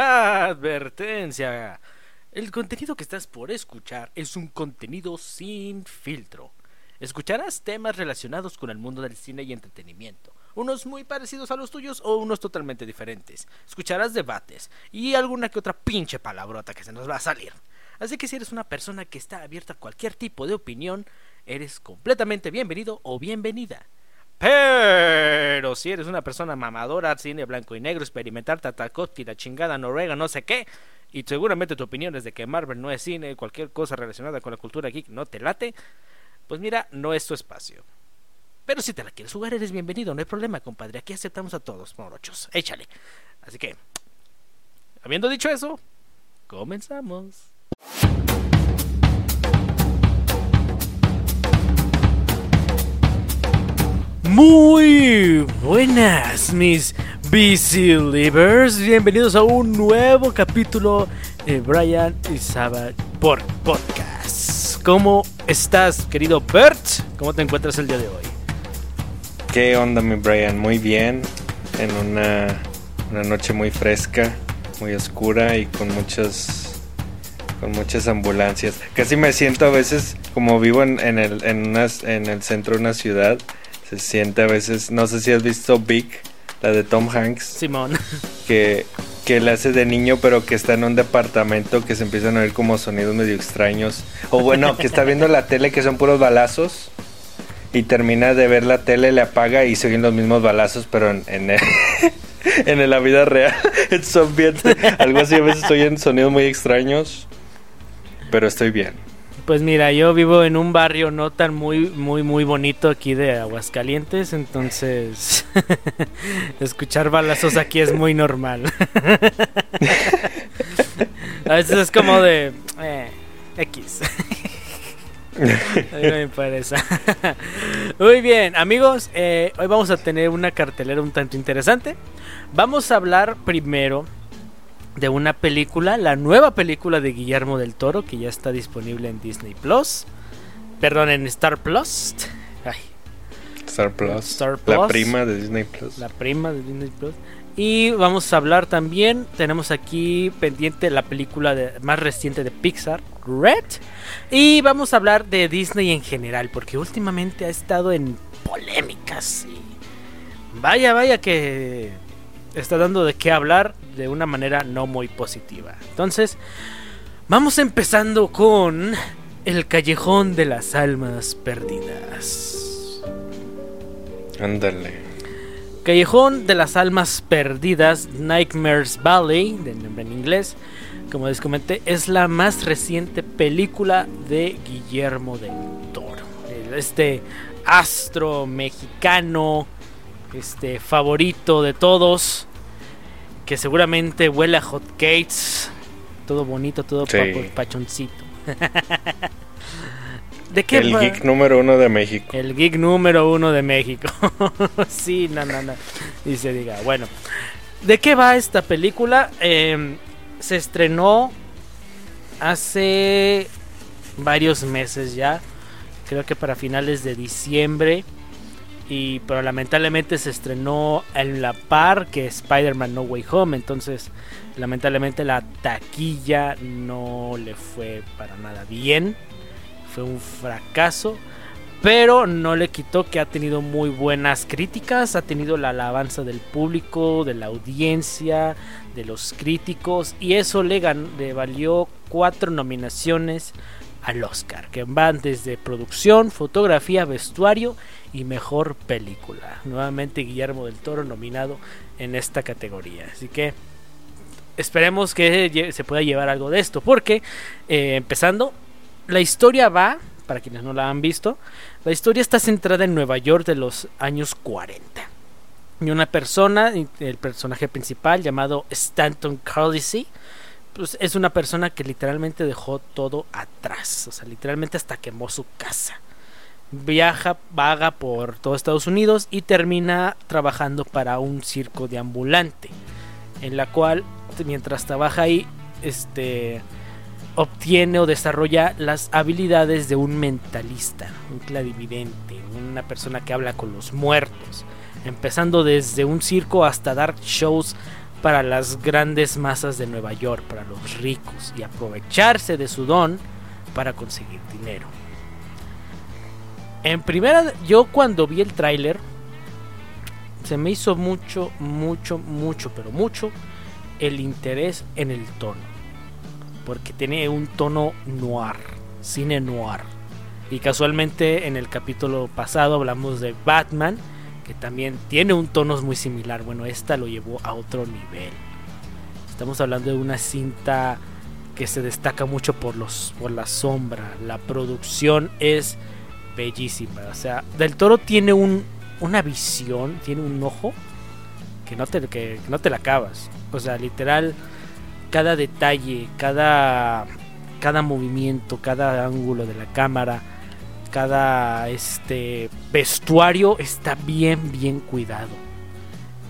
Advertencia. El contenido que estás por escuchar es un contenido sin filtro. Escucharás temas relacionados con el mundo del cine y entretenimiento, unos muy parecidos a los tuyos o unos totalmente diferentes. Escucharás debates y alguna que otra pinche palabrota que se nos va a salir. Así que si eres una persona que está abierta a cualquier tipo de opinión, eres completamente bienvenido o bienvenida. Pero si eres una persona mamadora, cine blanco y negro, experimentar Tatakoski, la chingada Noruega, no sé qué, y seguramente tu opinión es de que Marvel no es cine, cualquier cosa relacionada con la cultura geek no te late, pues mira, no es tu espacio. Pero si te la quieres jugar, eres bienvenido, no hay problema, compadre. Aquí aceptamos a todos, morochos. Échale. Así que, habiendo dicho eso, comenzamos. Muy buenas, mis BC Livers. Bienvenidos a un nuevo capítulo de Brian y Saba por podcast. ¿Cómo estás, querido Bert? ¿Cómo te encuentras el día de hoy? ¿Qué onda, mi Brian? Muy bien. En una, una noche muy fresca, muy oscura y con muchas con muchas ambulancias. Casi me siento a veces como vivo en, el, en, unas, en el centro de una ciudad se siente a veces, no sé si has visto Big, la de Tom Hanks. Simón. Que, que le hace de niño, pero que está en un departamento que se empiezan a oír como sonidos medio extraños. O bueno, que está viendo la tele que son puros balazos. Y termina de ver la tele, le apaga y se oyen los mismos balazos, pero en, en, en la vida real. algo así, a veces estoy en sonidos muy extraños. Pero estoy bien. Pues mira, yo vivo en un barrio no tan muy, muy, muy bonito aquí de Aguascalientes, entonces escuchar balazos aquí es muy normal. A veces es como de eh, X. me parece. Muy bien, amigos, eh, hoy vamos a tener una cartelera un tanto interesante. Vamos a hablar primero de una película, la nueva película de Guillermo del Toro, que ya está disponible en Disney Plus. Perdón, en Star Plus. Star Plus. La prima de Disney Plus. La prima de Disney Plus. Y vamos a hablar también, tenemos aquí pendiente la película más reciente de Pixar, Red. Y vamos a hablar de Disney en general, porque últimamente ha estado en polémicas. Y vaya, vaya que está dando de qué hablar de una manera no muy positiva. Entonces, vamos empezando con El Callejón de las Almas Perdidas. Ándale. Callejón de las Almas Perdidas, Nightmares Valley, de nombre en inglés, como les comenté, es la más reciente película de Guillermo del Toro. Este astro mexicano, este favorito de todos, que seguramente huele a hot cakes, todo bonito, todo pachoncito. ¿De qué El geek número uno de México. El geek número uno de México. sí, no, no, no. Y se diga, bueno. ¿De qué va esta película? Em, se estrenó hace varios meses ya. Creo que para finales de diciembre y pero lamentablemente se estrenó en la par que Spider-Man No Way Home, entonces lamentablemente la taquilla no le fue para nada bien, fue un fracaso, pero no le quitó que ha tenido muy buenas críticas, ha tenido la alabanza del público, de la audiencia, de los críticos y eso le, le valió cuatro nominaciones al Oscar, que van desde producción, fotografía, vestuario y mejor película. Nuevamente Guillermo del Toro nominado en esta categoría. Así que esperemos que se pueda llevar algo de esto. Porque, eh, empezando, la historia va, para quienes no la han visto, la historia está centrada en Nueva York de los años 40. Y una persona, el personaje principal llamado Stanton Carlisle, pues es una persona que literalmente dejó todo atrás. O sea, literalmente hasta quemó su casa viaja, vaga por todo Estados Unidos y termina trabajando para un circo de ambulante, en la cual mientras trabaja ahí, este obtiene o desarrolla las habilidades de un mentalista, un clarividente, una persona que habla con los muertos, empezando desde un circo hasta dar shows para las grandes masas de Nueva York, para los ricos, y aprovecharse de su don para conseguir dinero. En primera, yo cuando vi el tráiler, se me hizo mucho, mucho, mucho, pero mucho el interés en el tono. Porque tiene un tono noir, cine noir. Y casualmente en el capítulo pasado hablamos de Batman, que también tiene un tono muy similar. Bueno, esta lo llevó a otro nivel. Estamos hablando de una cinta que se destaca mucho por los por la sombra. La producción es bellísima. O sea, Del Toro tiene un, una visión, tiene un ojo que no te, que no te la acabas. O sea, literal, cada detalle, cada, cada movimiento, cada ángulo de la cámara, cada este vestuario está bien, bien cuidado.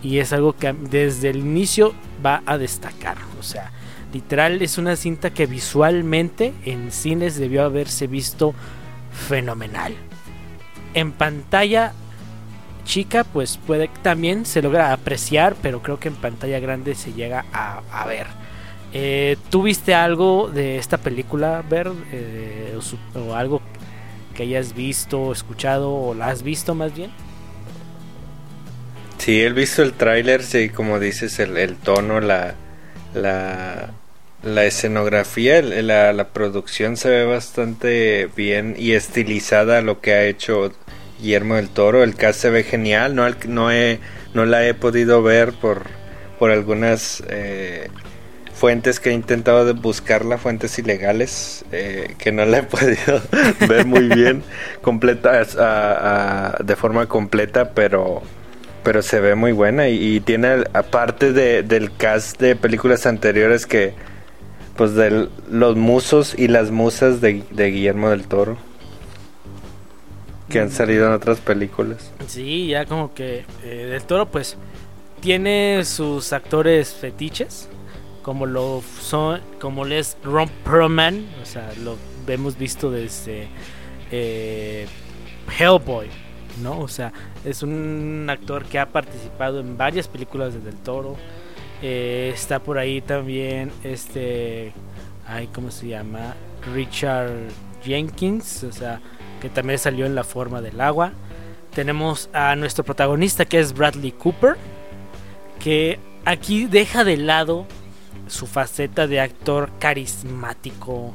Y es algo que desde el inicio va a destacar. O sea, literal es una cinta que visualmente en cines debió haberse visto fenomenal. En pantalla chica, pues puede también se logra apreciar, pero creo que en pantalla grande se llega a, ver. Eh, ¿Tú viste algo de esta película, Ver? Eh, o, algo que hayas visto, escuchado, o la has visto más bien? Sí, he visto el tráiler, sí, como dices, el, tono, la, la, la escenografía, la, la, producción se ve bastante bien y estilizada lo que ha hecho Guillermo del Toro. El cast se ve genial, no, no, he, no la he podido ver por, por algunas eh, fuentes que he intentado buscarla, fuentes ilegales, eh, que no la he podido ver muy bien completa, de forma completa, pero pero se ve muy buena y, tiene aparte de, del cast de películas anteriores que pues de los musos y las musas de, de Guillermo del Toro que han salido en otras películas. Sí, ya como que eh, Del Toro pues tiene sus actores fetiches, como lo son, como es Ron Perlman, o sea, lo hemos visto desde eh, Hellboy, ¿no? O sea, es un actor que ha participado en varias películas de Del Toro. Eh, está por ahí también este, ay, ¿cómo se llama? Richard Jenkins, o sea, que también salió en la forma del agua. Tenemos a nuestro protagonista que es Bradley Cooper, que aquí deja de lado su faceta de actor carismático,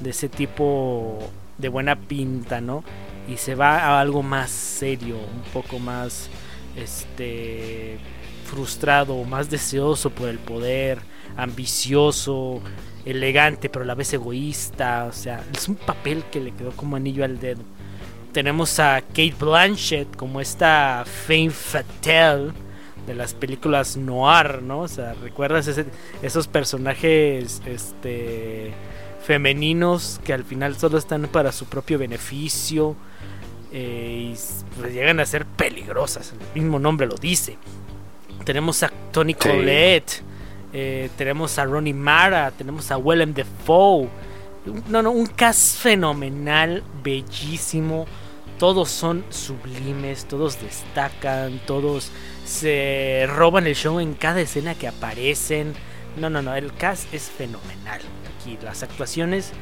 de ese tipo de buena pinta, ¿no? Y se va a algo más serio, un poco más este frustrado, más deseoso por el poder, ambicioso, elegante, pero a la vez egoísta. O sea, es un papel que le quedó como anillo al dedo. Tenemos a Kate Blanchett como esta fame fatale de las películas noir, ¿no? O sea, ¿recuerdas esos personajes este, femeninos que al final solo están para su propio beneficio? Eh, y pues llegan a ser peligrosas, el mismo nombre lo dice. Tenemos a Tony Collette eh, tenemos a Ronnie Mara, tenemos a Willem Dafoe. No, no, un cast fenomenal, bellísimo. Todos son sublimes, todos destacan, todos se roban el show en cada escena que aparecen. No, no, no, el cast es fenomenal. Aquí las actuaciones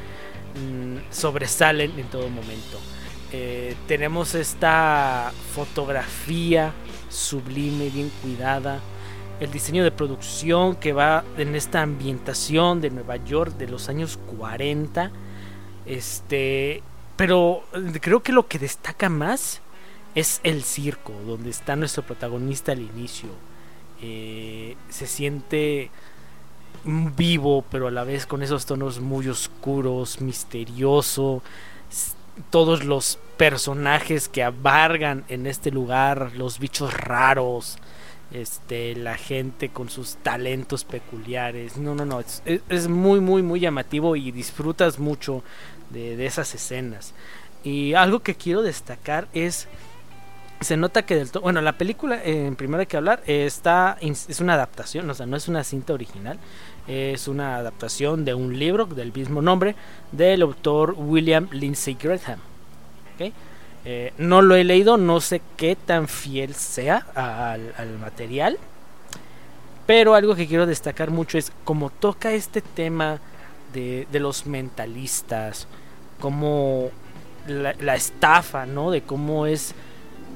mm, sobresalen en todo momento. Eh, tenemos esta fotografía sublime, bien cuidada el diseño de producción que va en esta ambientación de Nueva York de los años 40. Este, pero creo que lo que destaca más es el circo, donde está nuestro protagonista al inicio. Eh, se siente vivo, pero a la vez con esos tonos muy oscuros, misterioso. Todos los personajes que abargan en este lugar, los bichos raros, este, la gente con sus talentos peculiares. No, no, no, es, muy, muy, muy llamativo y disfrutas mucho de, esas escenas. Y algo que quiero destacar es, se nota que del todo, bueno, la película, en primero hay que hablar, está, es una adaptación, o sea, no es una cinta original, es una adaptación de un libro del mismo nombre del autor William Lindsay Graham. ¿okay? Eh, no lo he leído, no sé qué tan fiel sea al, material. Pero algo que quiero destacar mucho es cómo toca este tema de los mentalistas, como la, estafa, ¿no? De cómo es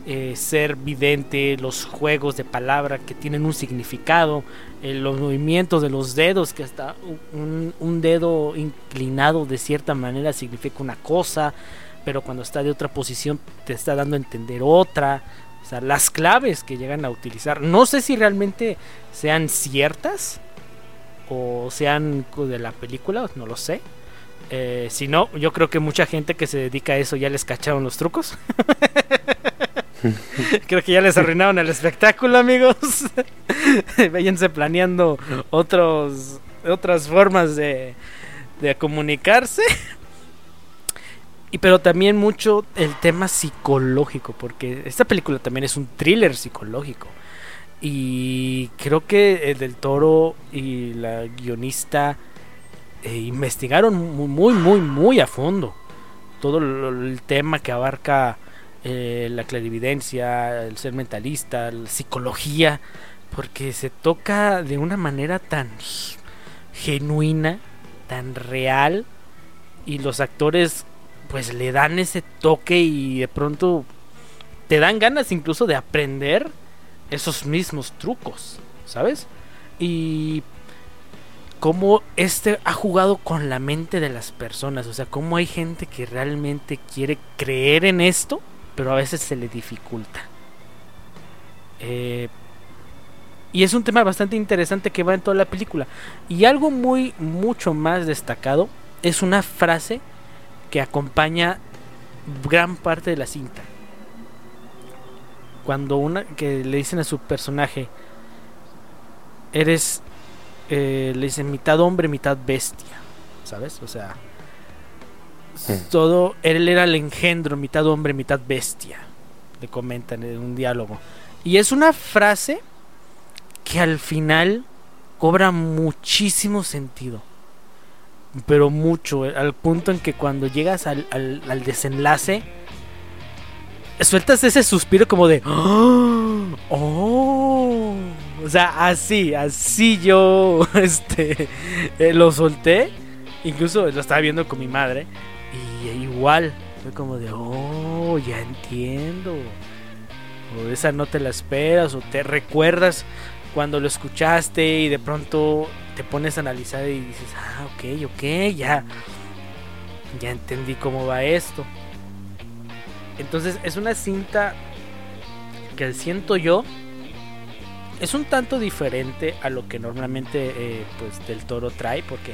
eh, ser vidente, los juegos de palabra que tienen un significado, eh, los movimientos de los dedos, que hasta un, dedo inclinado de cierta manera significa una cosa, pero cuando está de otra posición te está dando a entender otra. O sea, las claves que llegan a utilizar, no sé si realmente sean ciertas o sean de la película, no lo sé. Eh, si no, yo creo que mucha gente que se dedica a eso ya les cacharon los trucos. creo que ya les arruinaron el espectáculo, amigos. Váyanse planeando otros, otras formas de, de comunicarse. Y pero también mucho el tema psicológico, porque esta película también es un thriller psicológico. Y creo que el del Toro y la guionista eh, investigaron muy, muy, muy a fondo todo el tema que abarca eh, la clarividencia, el ser mentalista, la psicología, porque se toca de una manera tan genuina, tan real, y los actores pues le dan ese toque y de pronto te dan ganas incluso de aprender esos mismos trucos, ¿sabes? Y cómo este ha jugado con la mente de las personas, o sea, cómo hay gente que realmente quiere creer en esto, pero a veces se le dificulta. Eh, y es un tema bastante interesante que va en toda la película. Y algo muy, mucho más destacado es una frase que acompaña gran parte de la cinta. Cuando una que le dicen a su personaje, eres, eh, le dicen mitad hombre, mitad bestia, ¿sabes? O sea, todo, él era el engendro, mitad hombre, mitad bestia, le comentan en un diálogo. Y es una frase que al final cobra muchísimo sentido pero mucho, al punto en que cuando llegas al, al, desenlace, sueltas ese suspiro como de... ¡Oh! O sea, así, así yo este, eh, lo solté. Incluso lo estaba viendo con mi madre. Y igual, fue como de, oh, ya entiendo. O esa no te la esperas, o te recuerdas cuando lo escuchaste y de pronto te pones a analizar y dices, ah, ok, ok, ya, ya entendí cómo va esto. Entonces es una cinta que siento yo es un tanto diferente a lo que normalmente eh, pues del toro trae porque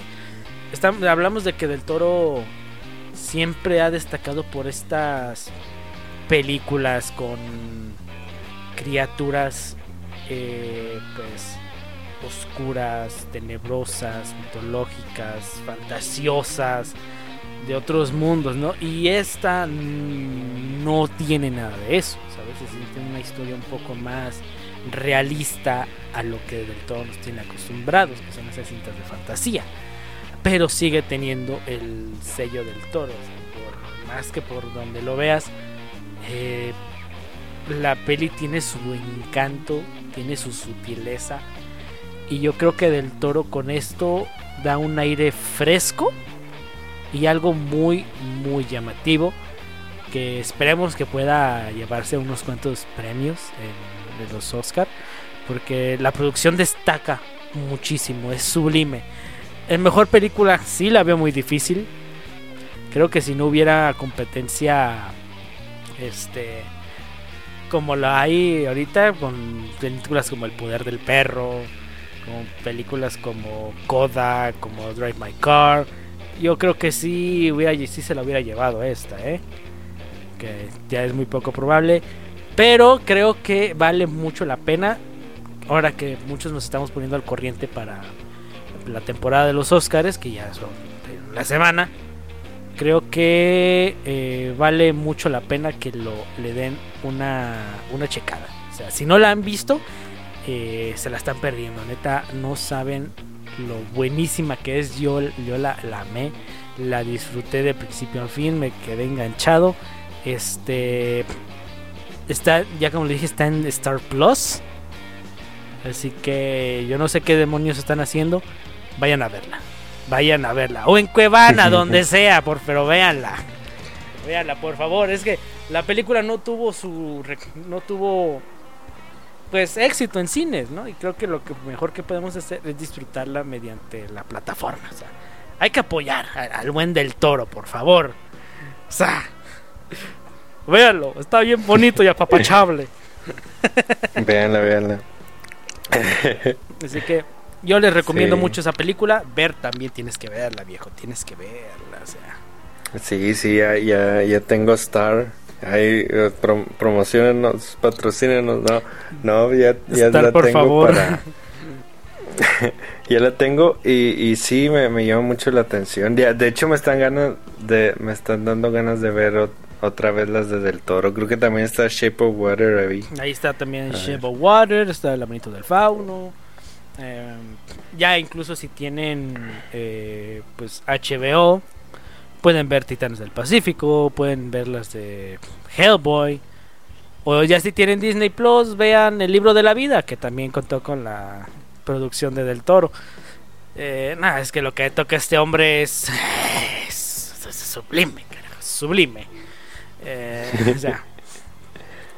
hablamos de que del toro siempre ha destacado por estas películas con criaturas eh, pues oscuras, tenebrosas, mitológicas, fantasiosas, de otros mundos, ¿no? Y esta no tiene nada de eso, ¿sabes? Es tiene una historia un poco más realista a lo que del todo nos tiene acostumbrados, que son esas cintas de fantasía. Pero sigue teniendo el sello del toro, más que por donde lo veas, eh, la peli tiene su encanto, tiene su sutileza, y yo creo que Del Toro con esto da un aire fresco y algo muy, muy llamativo. Que esperemos que pueda llevarse unos cuantos premios en, de los Oscar. Porque la producción destaca muchísimo, es sublime. En mejor película sí la veo muy difícil. Creo que si no hubiera competencia, este, como la hay ahorita, con películas como El Poder del Perro, como películas como Coda, como Drive My Car. Yo creo que sí, hubiera, sí se la hubiera llevado esta, ¿eh? que ya es muy poco probable. Pero creo que vale mucho la pena. Ahora que muchos nos estamos poniendo al corriente para la temporada de los Oscars, que ya son la semana. Creo que eh, vale mucho la pena que lo le den una, una checada. O sea, si no la han visto, eh, se la están perdiendo. Neta, no saben lo buenísima que es. Yo, yo la, la amé, la disfruté de principio a fin, me quedé enganchado. Este está, ya como le dije, está en Star Plus. Así que yo no sé qué demonios están haciendo. Vayan a verla. Vayan a verla. O en Cuevana, donde sea, por, pero véanla. Véanla, por favor. Es que la película no tuvo su. No tuvo. Pues éxito en cines, ¿no? Y creo que lo que mejor que podemos hacer es disfrutarla mediante la plataforma. O sea, hay que apoyar al buen del toro, por favor. O sea, véanlo, está bien bonito y apapachable. véanla, véanla. Así que yo les recomiendo mucho esa película. Ver también tienes que verla, viejo. Tienes que verla. O sea. Sí, sí, ya, ya, tengo Star. Ahí eh, promocionenos, patrocínenos. No, no, ya, ya la por tengo favor. para. ya la tengo y, y sí me, me, llama mucho la atención. Ya, de hecho me están ganas de, me están dando ganas de ver otra vez las de Del Toro. Creo que también está Shape of Water ahí. Ahí está también Shape of Water, está El laberinto del fauno. Eh, ya incluso si tienen eh, pues HBO, pueden ver Titanes del Pacífico, pueden ver las de Hellboy. O ya si tienen Disney Plus, vean El libro de la vida, que también contó con la producción de Del Toro. Eh, nada, es que lo que toca este hombre es, sublime, sublime. O, sea,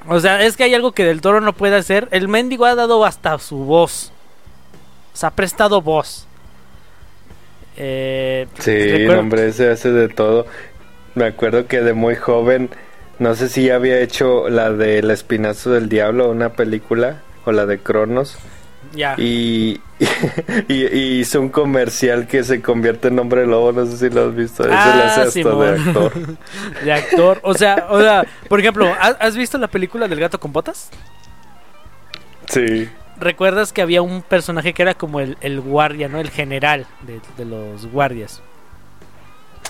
o sea, es que hay algo que Del Toro no puede hacer. El mendigo ha dado hasta su voz se ha prestado voz. Eh, sí, el hombre se hace de todo. Me acuerdo que de muy joven, no sé si ya había hecho la de El Espinazo del Diablo, una película, o la de Cronos. Y, y, hizo un comercial que se convierte en hombre lobo, no sé si lo has visto. Ah, hace hasta de actor. de actor. O sea, o sea, por ejemplo, ¿has visto la película del gato con botas? Sí. ¿Recuerdas que había un personaje que era como el, el guardia, ¿no? El general de, los guardias.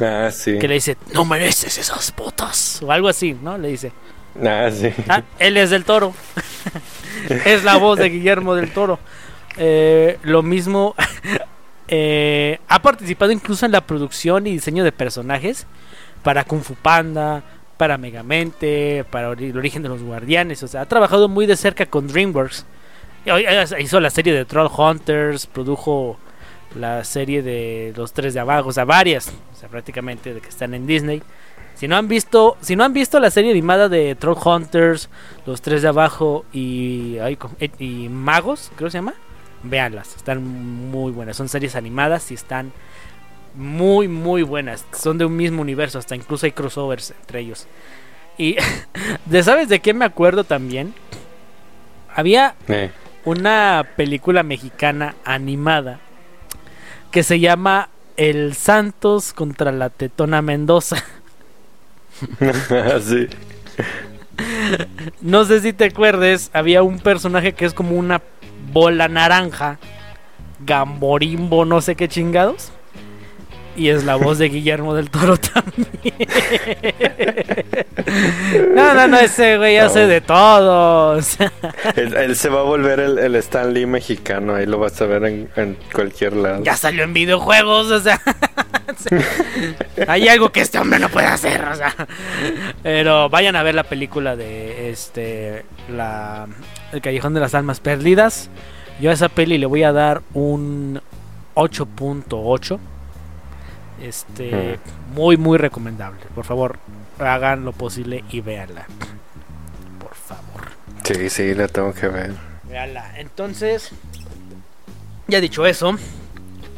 Ah, sí. Que le dice, no mereces esas botas. O algo así, ¿no? Le dice. Ah, sí. Ah, él es del toro. es la voz de Guillermo del Toro. Eh, lo mismo. Eh, ha participado incluso en la producción y diseño de personajes para Kung Fu Panda, para Megamente, para el origen de los guardianes. O sea, ha trabajado muy de cerca con DreamWorks. Hizo la serie de Troll Hunters, produjo la serie de Los Tres de Abajo, o sea, varias, o sea, prácticamente de que están en Disney. Si no han visto, si no han visto la serie animada de Troll Hunters, Los Tres de Abajo y, y Magos, creo que se llama, véanlas, están muy buenas. Son series animadas y están muy, muy buenas. Son de un mismo universo, hasta incluso hay crossovers entre ellos. Y, ¿de sabes de qué me acuerdo también? Había eh una película mexicana animada que se llama El Santos contra la Tetona Mendoza. sí. No sé si te acuerdes, había un personaje que es como una bola naranja, gamborimbo, no sé qué chingados. Y es la voz de Guillermo del Toro también. no, no, no, ese güey hace de todo. él, se va a volver el, el Stan Lee mexicano. Ahí lo vas a ver en, cualquier lado. Ya salió en videojuegos, o sea. hay algo que este hombre no puede hacer, o sea. Pero vayan a ver la película de este. La, el Callejón de las Almas Perdidas. Yo a esa peli le voy a dar un 8.8 este, muy, muy recomendable. Por favor, hagan lo posible y véanla. Por favor. Sí, sí, la tengo que ver. Véanla. Entonces, ya dicho eso,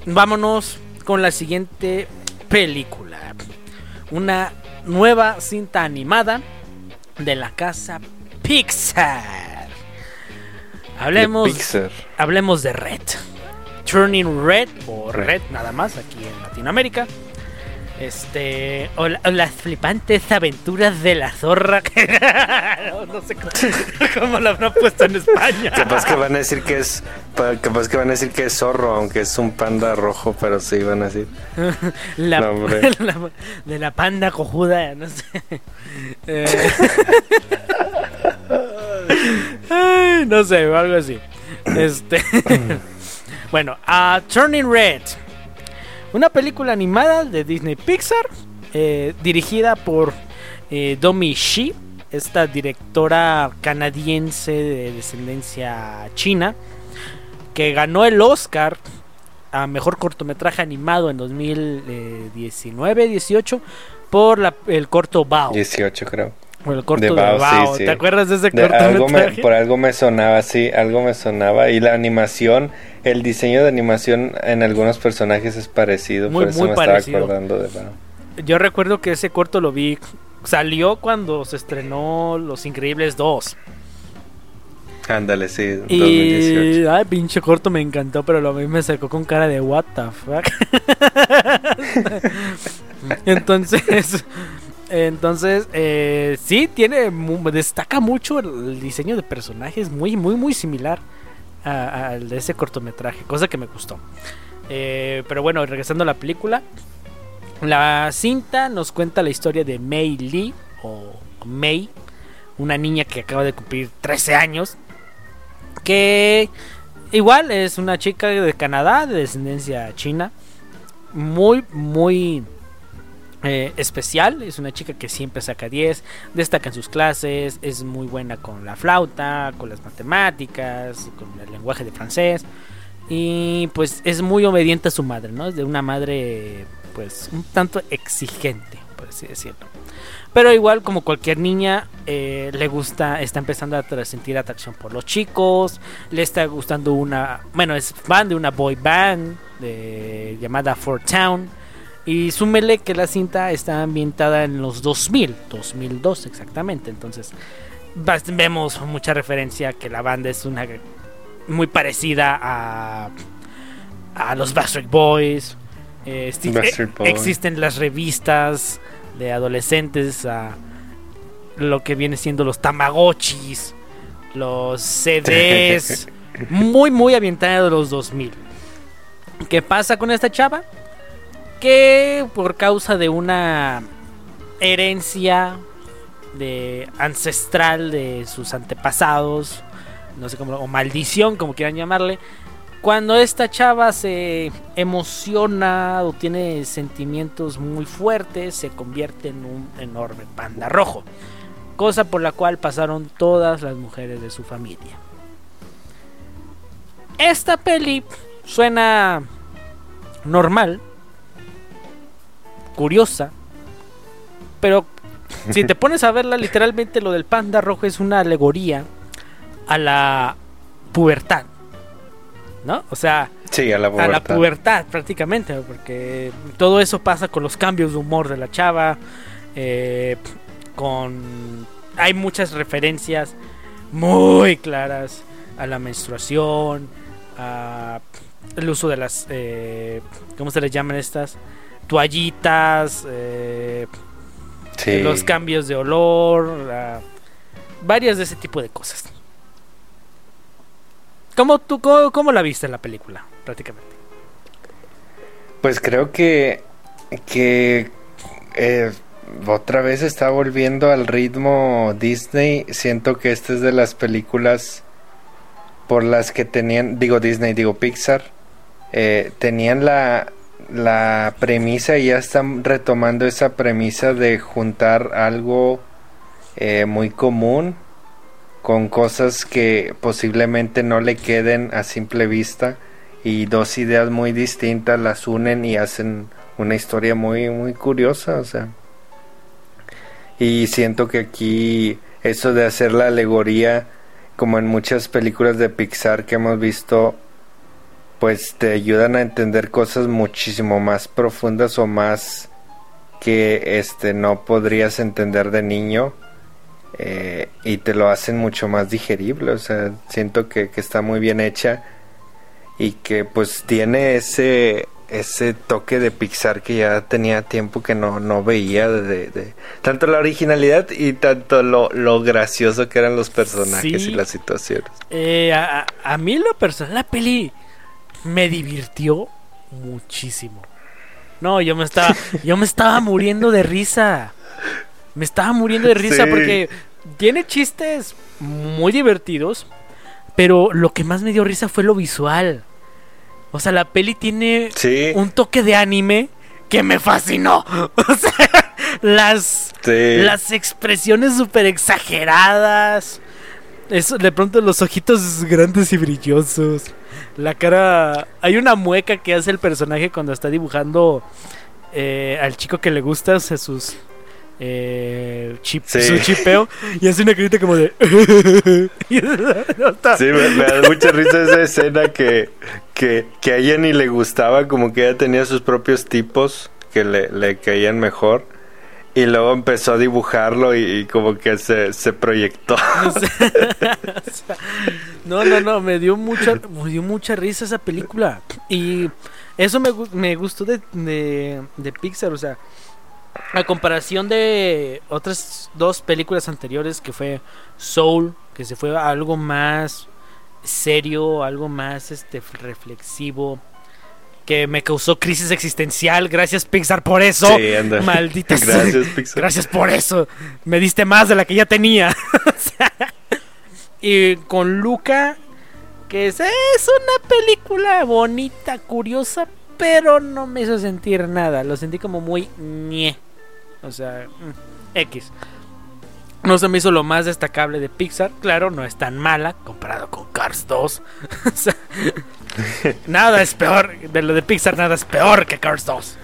vámonos con la siguiente película. Una nueva cinta animada de la casa Pixar. Hablemos, hablemos de Red. Turning Red o Red nada más aquí en Latinoamérica. Este. O, las flipantes aventuras de la zorra. no, sé cómo, lo habrán puesto en España. Capaz que van a decir que es. Capaz que van a decir que es zorro, aunque es un panda rojo, pero sí van a decir. la, de la panda cojuda, no sé. Eh, no sé, algo así. Este. Bueno, a Turning Red. Una película animada de Disney Pixar. Eh, dirigida por eh, Domi Shi. Esta directora canadiense de descendencia china. que ganó el Oscar a mejor cortometraje animado en 2019-18 por la, el corto Bao. 18 creo. Por el corto de, Bao, Bao. sí, sí. ¿Te acuerdas de ese De- algo me- cortometraje? por algo me sonaba, sí, algo me sonaba. Y la animación, el diseño de animación en algunos personajes es parecido. Muy, por eso muy me parecido. estaba acordando de Bao. Yo recuerdo que ese corto lo vi. Salió cuando se estrenó Los Increíbles 2. Ándale, sí, 2018. Y. Ay, pinche corto me encantó, pero lo vi me sacó con cara de what the fuck. entonces. Entonces, eh, sí, tiene. Destaca mucho el, diseño de personajes, muy, muy, muy similar al de ese cortometraje, cosa que me gustó. Eh, pero bueno, regresando a la película. La cinta nos cuenta la historia de Mei Lee, o Mei, una niña que acaba de cumplir 13 años, que igual es una chica de Canadá, de descendencia china, muy, muy eh, especial, es una chica que siempre saca 10, destaca en sus clases, es muy buena con la flauta, con las matemáticas, con el lenguaje de francés. Y pues es muy obediente a su madre, ¿no? Es de una madre pues un tanto exigente, por así decirlo. Pero igual como cualquier niña eh, le gusta, está empezando a sentir atracción por los chicos, le está gustando una, bueno, es fan de una boy band llamada Fort Town. Y súmele que la cinta está ambientada en los 2000, 2002 exactamente. Entonces vemos mucha referencia que la banda es una muy parecida a, a los Backstreet Boys. Eh, Backstreet eh. Existen las revistas de adolescentes, a lo que viene siendo los Tamagotchis, los CDs, muy, muy ambientada de los 2000. ¿Qué pasa con esta chava? Que por causa de una herencia de ancestral de sus antepasados, no sé cómo, o maldición, como quieran llamarle, cuando esta chava se emociona o tiene sentimientos muy fuertes, se convierte en un enorme panda rojo, cosa por la cual pasaron todas las mujeres de su familia. Esta peli suena normal, curiosa, pero si te pones a verla, literalmente lo del panda rojo es una alegoría a la pubertad. ¿No? O sea, Sí, a la a la pubertad. pubertad prácticamente, porque todo eso pasa con los cambios de humor de la chava, eh, con... Hay muchas referencias muy claras a la menstruación, a el uso de las... Eh, ¿Cómo se les llaman estas? Toallitas, eh, Sí. los cambios de olor, varias de ese tipo de cosas. ¿Cómo, tú, cómo, cómo la viste en la película, prácticamente? Pues creo que, que eh, otra vez está volviendo al ritmo Disney. Siento que esta es de las películas por las que tenían, digo Disney, digo Pixar, eh, tenían la, la premisa ya están retomando esa premisa de juntar algo eh, muy común con cosas que posiblemente no le queden a simple vista y dos ideas muy distintas las unen y hacen una historia muy muy curiosa, o sea. Y siento que aquí eso de hacer la alegoría como en muchas películas de Pixar que hemos visto pues te ayudan a entender cosas muchísimo más profundas o más que este no podrías entender de niño eh, y te lo hacen mucho más digerible o sea siento que, que está muy bien hecha y que pues tiene ese ese toque de Pixar que ya tenía tiempo que no, no veía de, de- tanto la originalidad y tanto lo, lo gracioso que eran los personajes Sí. y las situaciones Eh, a, mí en lo personal la peli me divirtió muchísimo. No, yo me estaba, yo me estaba muriendo de risa. Me estaba muriendo de risa Sí. porque tiene chistes muy divertidos, pero lo que más me dio risa fue lo visual. O sea, la peli tiene sí, un toque de anime que me fascinó. O sea, las sí. las expresiones súper exageradas. Eso, de pronto los ojitos grandes y brillosos. La cara. Hay una mueca que hace el personaje cuando está dibujando eh, al chico que le gusta, o sea, sus. Eh, chip, Sí. Su chipeo. Y hace una carita como de. Sí, me, me da mucha risa esa escena que, que, que a ella ni le gustaba, como que ella tenía sus propios tipos que le, le caían mejor. Y luego empezó a dibujarlo y, como que se, se proyectó. No, no, no, me dio mucha, me dio mucha risa esa película. Y eso me, me gustó de, de, Pixar, o sea, a comparación de otras dos películas anteriores que fue Soul, que se fue algo más serio, algo más este reflexivo, que me causó crisis existencial. Gracias Pixar por eso. Sí, anda. Maldita sea. Gracias, Pixar. Gracias por eso. Me diste más de la que ya tenía. Y con Luca, que es, es una película bonita, curiosa, pero no me hizo sentir nada. Lo sentí como muy ñe. O sea, mm, X. No se me hizo lo más destacable de Pixar. Claro, no es tan mala comparado con Cars 2. O sea, nada es peor. De lo de Pixar, nada es peor que Cars 2.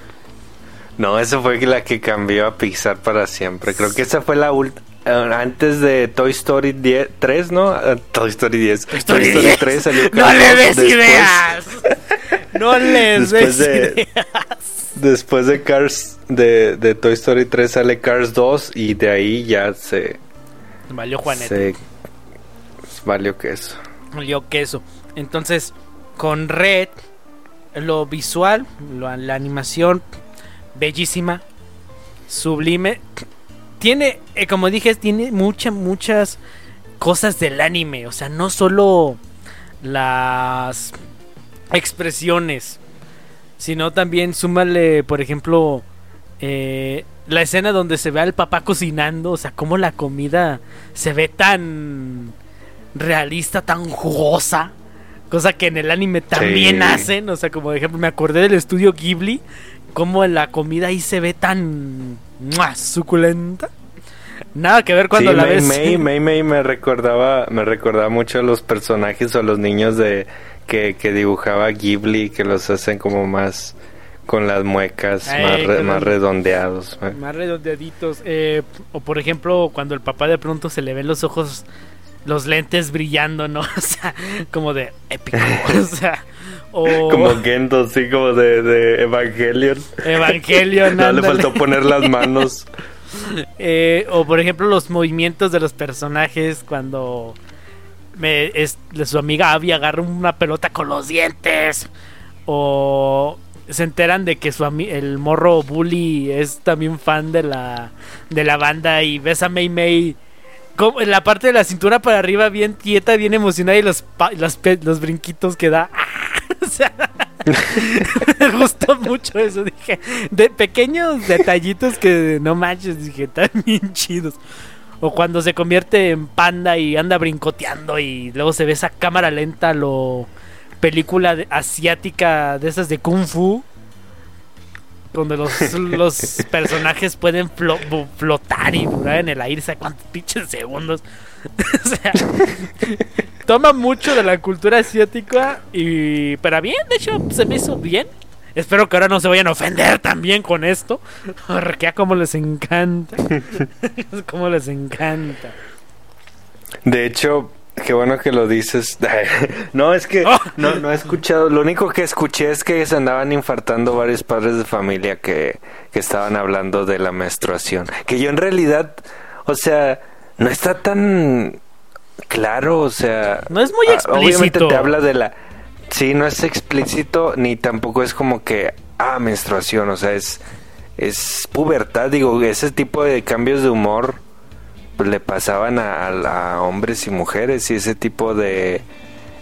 No, esa fue la que cambió a Pixar para siempre. Creo que esa fue la última. antes de Toy Story 10, 3, ¿no? Eh, Toy Story 10. Toy Story 10. 3 salió ¡No le 2, des después- ideas! ¡No les Después des de-! Después de Cars, de, de Toy Story 3 sale Cars 2 y de ahí ya se, Valió Juanete. se valió que eso. Valió queso. Entonces, con Red, lo visual, lo- la animación, bellísima, sublime. Tiene, eh, como dije, tiene muchas, muchas cosas del anime. O sea, no solo las expresiones, sino también súmale, por ejemplo, eh, la escena donde se ve al papá cocinando. O sea, cómo la comida se ve tan realista, tan jugosa. Cosa que en el anime también Sí. hacen. O sea, como por ejemplo, me acordé del estudio Ghibli. Cómo la comida ahí se ve tan ¡mua! suculenta. Nada que ver cuando sí, la ves. Mei Mei me recordaba, me recordaba mucho a los personajes o a los niños de que, que dibujaba Ghibli, que los hacen como más con las muecas, Ay, más, re- más redondeados. Más redondeaditos. eh, o por ejemplo, cuando el papá de pronto se le ven los ojos, los lentes brillando, ¿no? O sea, como de épico. O sea, o Como Gendo, sí, como de, de Evangelion. Evangelion. No le faltó poner las manos. Eh, o por ejemplo los movimientos de los personajes cuando me, es, su amiga Abby agarra una pelota con los dientes o se enteran de que su el morro bully es también fan de la de la banda y ves a Mei Mei como en la parte de la cintura para arriba bien quieta, bien emocionada y los los, los brinquitos que da. me gustó mucho eso, dije. De pequeños detallitos que no manches, dije, están bien chidos. O cuando se convierte en panda y anda brincoteando y luego se ve esa cámara lenta, lo película de- asiática de esas de kung fu. Donde los, los personajes pueden flo- flotar y durar en el aire, ¿sabe cuántos pinches segundos? o sea, toma mucho de la cultura asiática y para bien, de hecho se me hizo bien. Espero que ahora no se vayan a ofender también con esto, porque a como les encanta. como les encanta. De hecho, qué bueno que lo dices. no, es que Oh. no, no he escuchado. Lo único que escuché es que se andaban infartando varios padres de familia que, que estaban hablando de la menstruación. Que yo en realidad, o sea, no está tan claro, o sea... No es muy ah, Obviamente explícito. te habla de la... Sí, no es explícito ni tampoco es como que, ah, menstruación, o sea, es, es pubertad, digo, ese tipo de cambios de humor pues, le pasaban a, a- a hombres y mujeres y ese tipo de,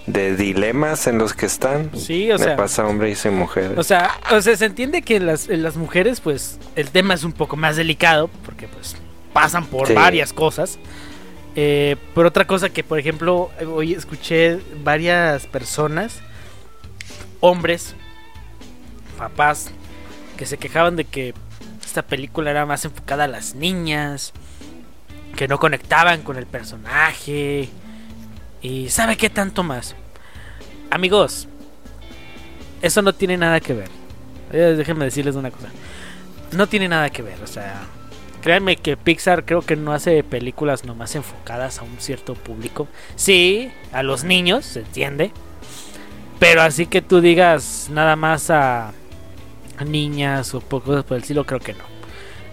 de dilemas en los que están. Sí, o le sea, pasa a hombres y mujeres. O sea, o sea, se entiende que en las, las mujeres, pues, el tema es un poco más delicado, porque pues pasan por Sí. varias cosas. Eh, por otra cosa que, por ejemplo, hoy escuché varias personas, hombres, papás, que se quejaban de que esta película era más enfocada a las niñas, que no conectaban con el personaje, Y ¿sabe qué tanto más? Amigos, eso no tiene nada que ver. Eh, déjenme decirles una cosa. No tiene nada que ver, o sea, créanme que Pixar creo que no hace películas nomás enfocadas a un cierto público. Sí, a los niños, se entiende. Pero así que tú digas nada más a, niñas o cosas por el estilo, creo que no.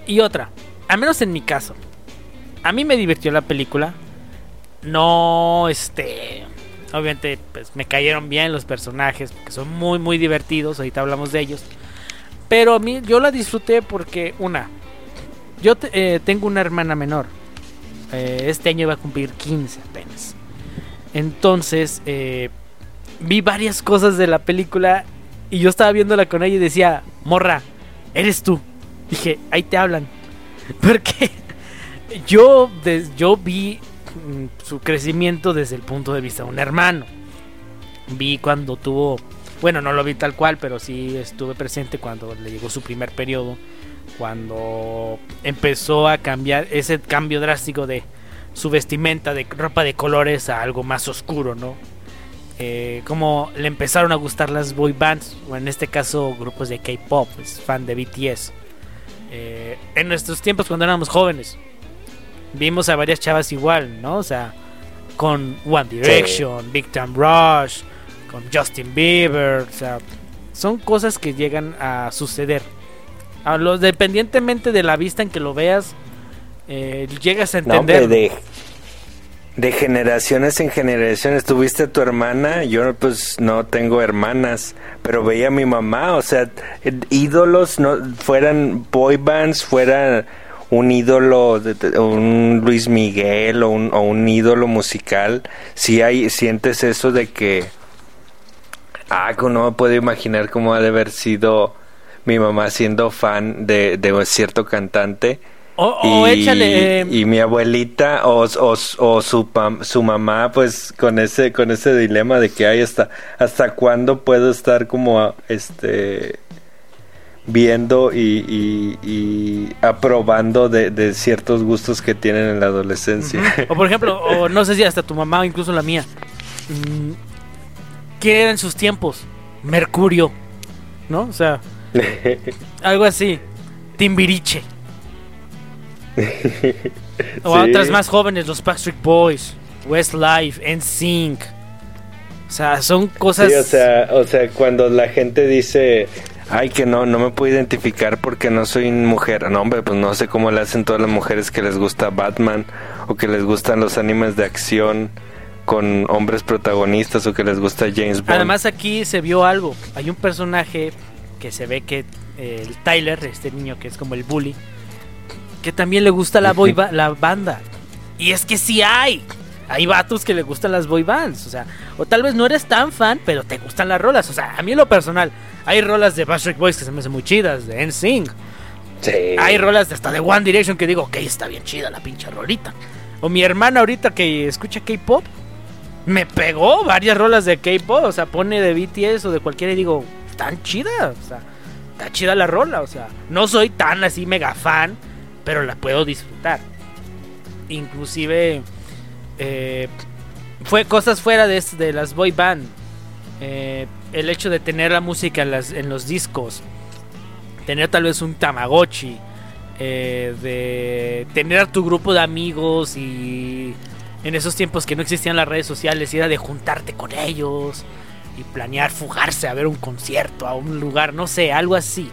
Y otra, al menos en mi caso, a mí me divirtió la película. No, este, obviamente, pues me cayeron bien los personajes, que son muy, muy divertidos. Ahorita hablamos de ellos. Pero a mí, yo la disfruté porque, una, yo eh, tengo una hermana menor. Eh, este año iba a cumplir 15 apenas. Entonces, eh, vi varias cosas de la película y yo estaba viéndola con ella y decía, morra, eres tú. Dije, ahí te hablan. Porque yo, yo vi mm, su crecimiento desde el punto de vista de un hermano. Vi cuando tuvo, bueno, no lo vi tal cual, pero sí estuve presente cuando le llegó su primer periodo. Cuando empezó a cambiar ese cambio drástico de su vestimenta de ropa de colores a algo más oscuro, ¿no? Eh, como le empezaron a gustar las boy bands, o en este caso grupos de K-pop, es fan de BTS. Eh, en nuestros tiempos cuando éramos jóvenes, vimos a varias chavas igual, ¿no? O sea, con One Direction, Big Time Rush, con Justin Bieber, o sea, son cosas que llegan a suceder. A los, dependientemente de la vista en que lo veas, eh, llegas a entender de generaciones en generaciones. Tuviste a tu hermana, yo pues no tengo hermanas, pero veía a mi mamá, o sea, ídolos, no fueran boy bands, fuera un ídolo, un Luis Miguel o un, o un ídolo musical, si hay, sientes eso de que, ah, no puedo imaginar cómo ha de haber sido mi mamá siendo fan de, de cierto cantante o, y, échale. Y mi abuelita o, o, o su, su mamá, pues con ese, con ese dilema de que hay hasta, hasta cuándo puedo estar como este viendo y, y, aprobando de, ciertos gustos que tienen en la adolescencia. O por ejemplo, o no sé si hasta tu mamá o incluso la mía. Mm, ¿Qué eran sus tiempos? Mercurio, ¿no? O sea, algo así. Timbiriche. o a otras más jóvenes, los Patrick Boys, Westlife, NSYNC. O sea, son cosas. Sí, o sea, o sea, cuando la gente dice, ay, que no, no me puedo identificar porque no soy mujer. No, hombre, pues no sé cómo le hacen todas las mujeres que les gusta Batman o que les gustan los animes de acción con hombres protagonistas o que les gusta James Bond. Además, aquí se vio algo. Hay un personaje que se ve que eh, el Tyler, este niño que es como el bully, que también le gusta la, boy la banda. Y es que sí hay. Hay vatos que le gustan las boy bands. O sea, o tal vez no eres tan fan, pero te gustan las rolas. O sea, a mí en lo personal, hay rolas de Backstreet Boys que se me hacen muy chidas, de NSYNC. Sí. Hay rolas de hasta de One Direction que digo, ok, está bien chida la pinche rolita. O mi hermana ahorita que escucha K-pop, me pegó varias rolas de K-pop. O sea, pone de BTS o de cualquiera y digo, están chidas. O sea, está chida la rola. O sea, no soy tan así mega fan pero la puedo disfrutar. Inclusive eh, fue cosas fuera de, de las boy band. Eh, el hecho de tener la música en, en, los discos, tener tal vez un Tamagotchi, eh, de tener a tu grupo de amigos y en esos tiempos que no existían las redes sociales, era de juntarte con ellos y planear fugarse a ver un concierto, a un lugar, no sé, algo así.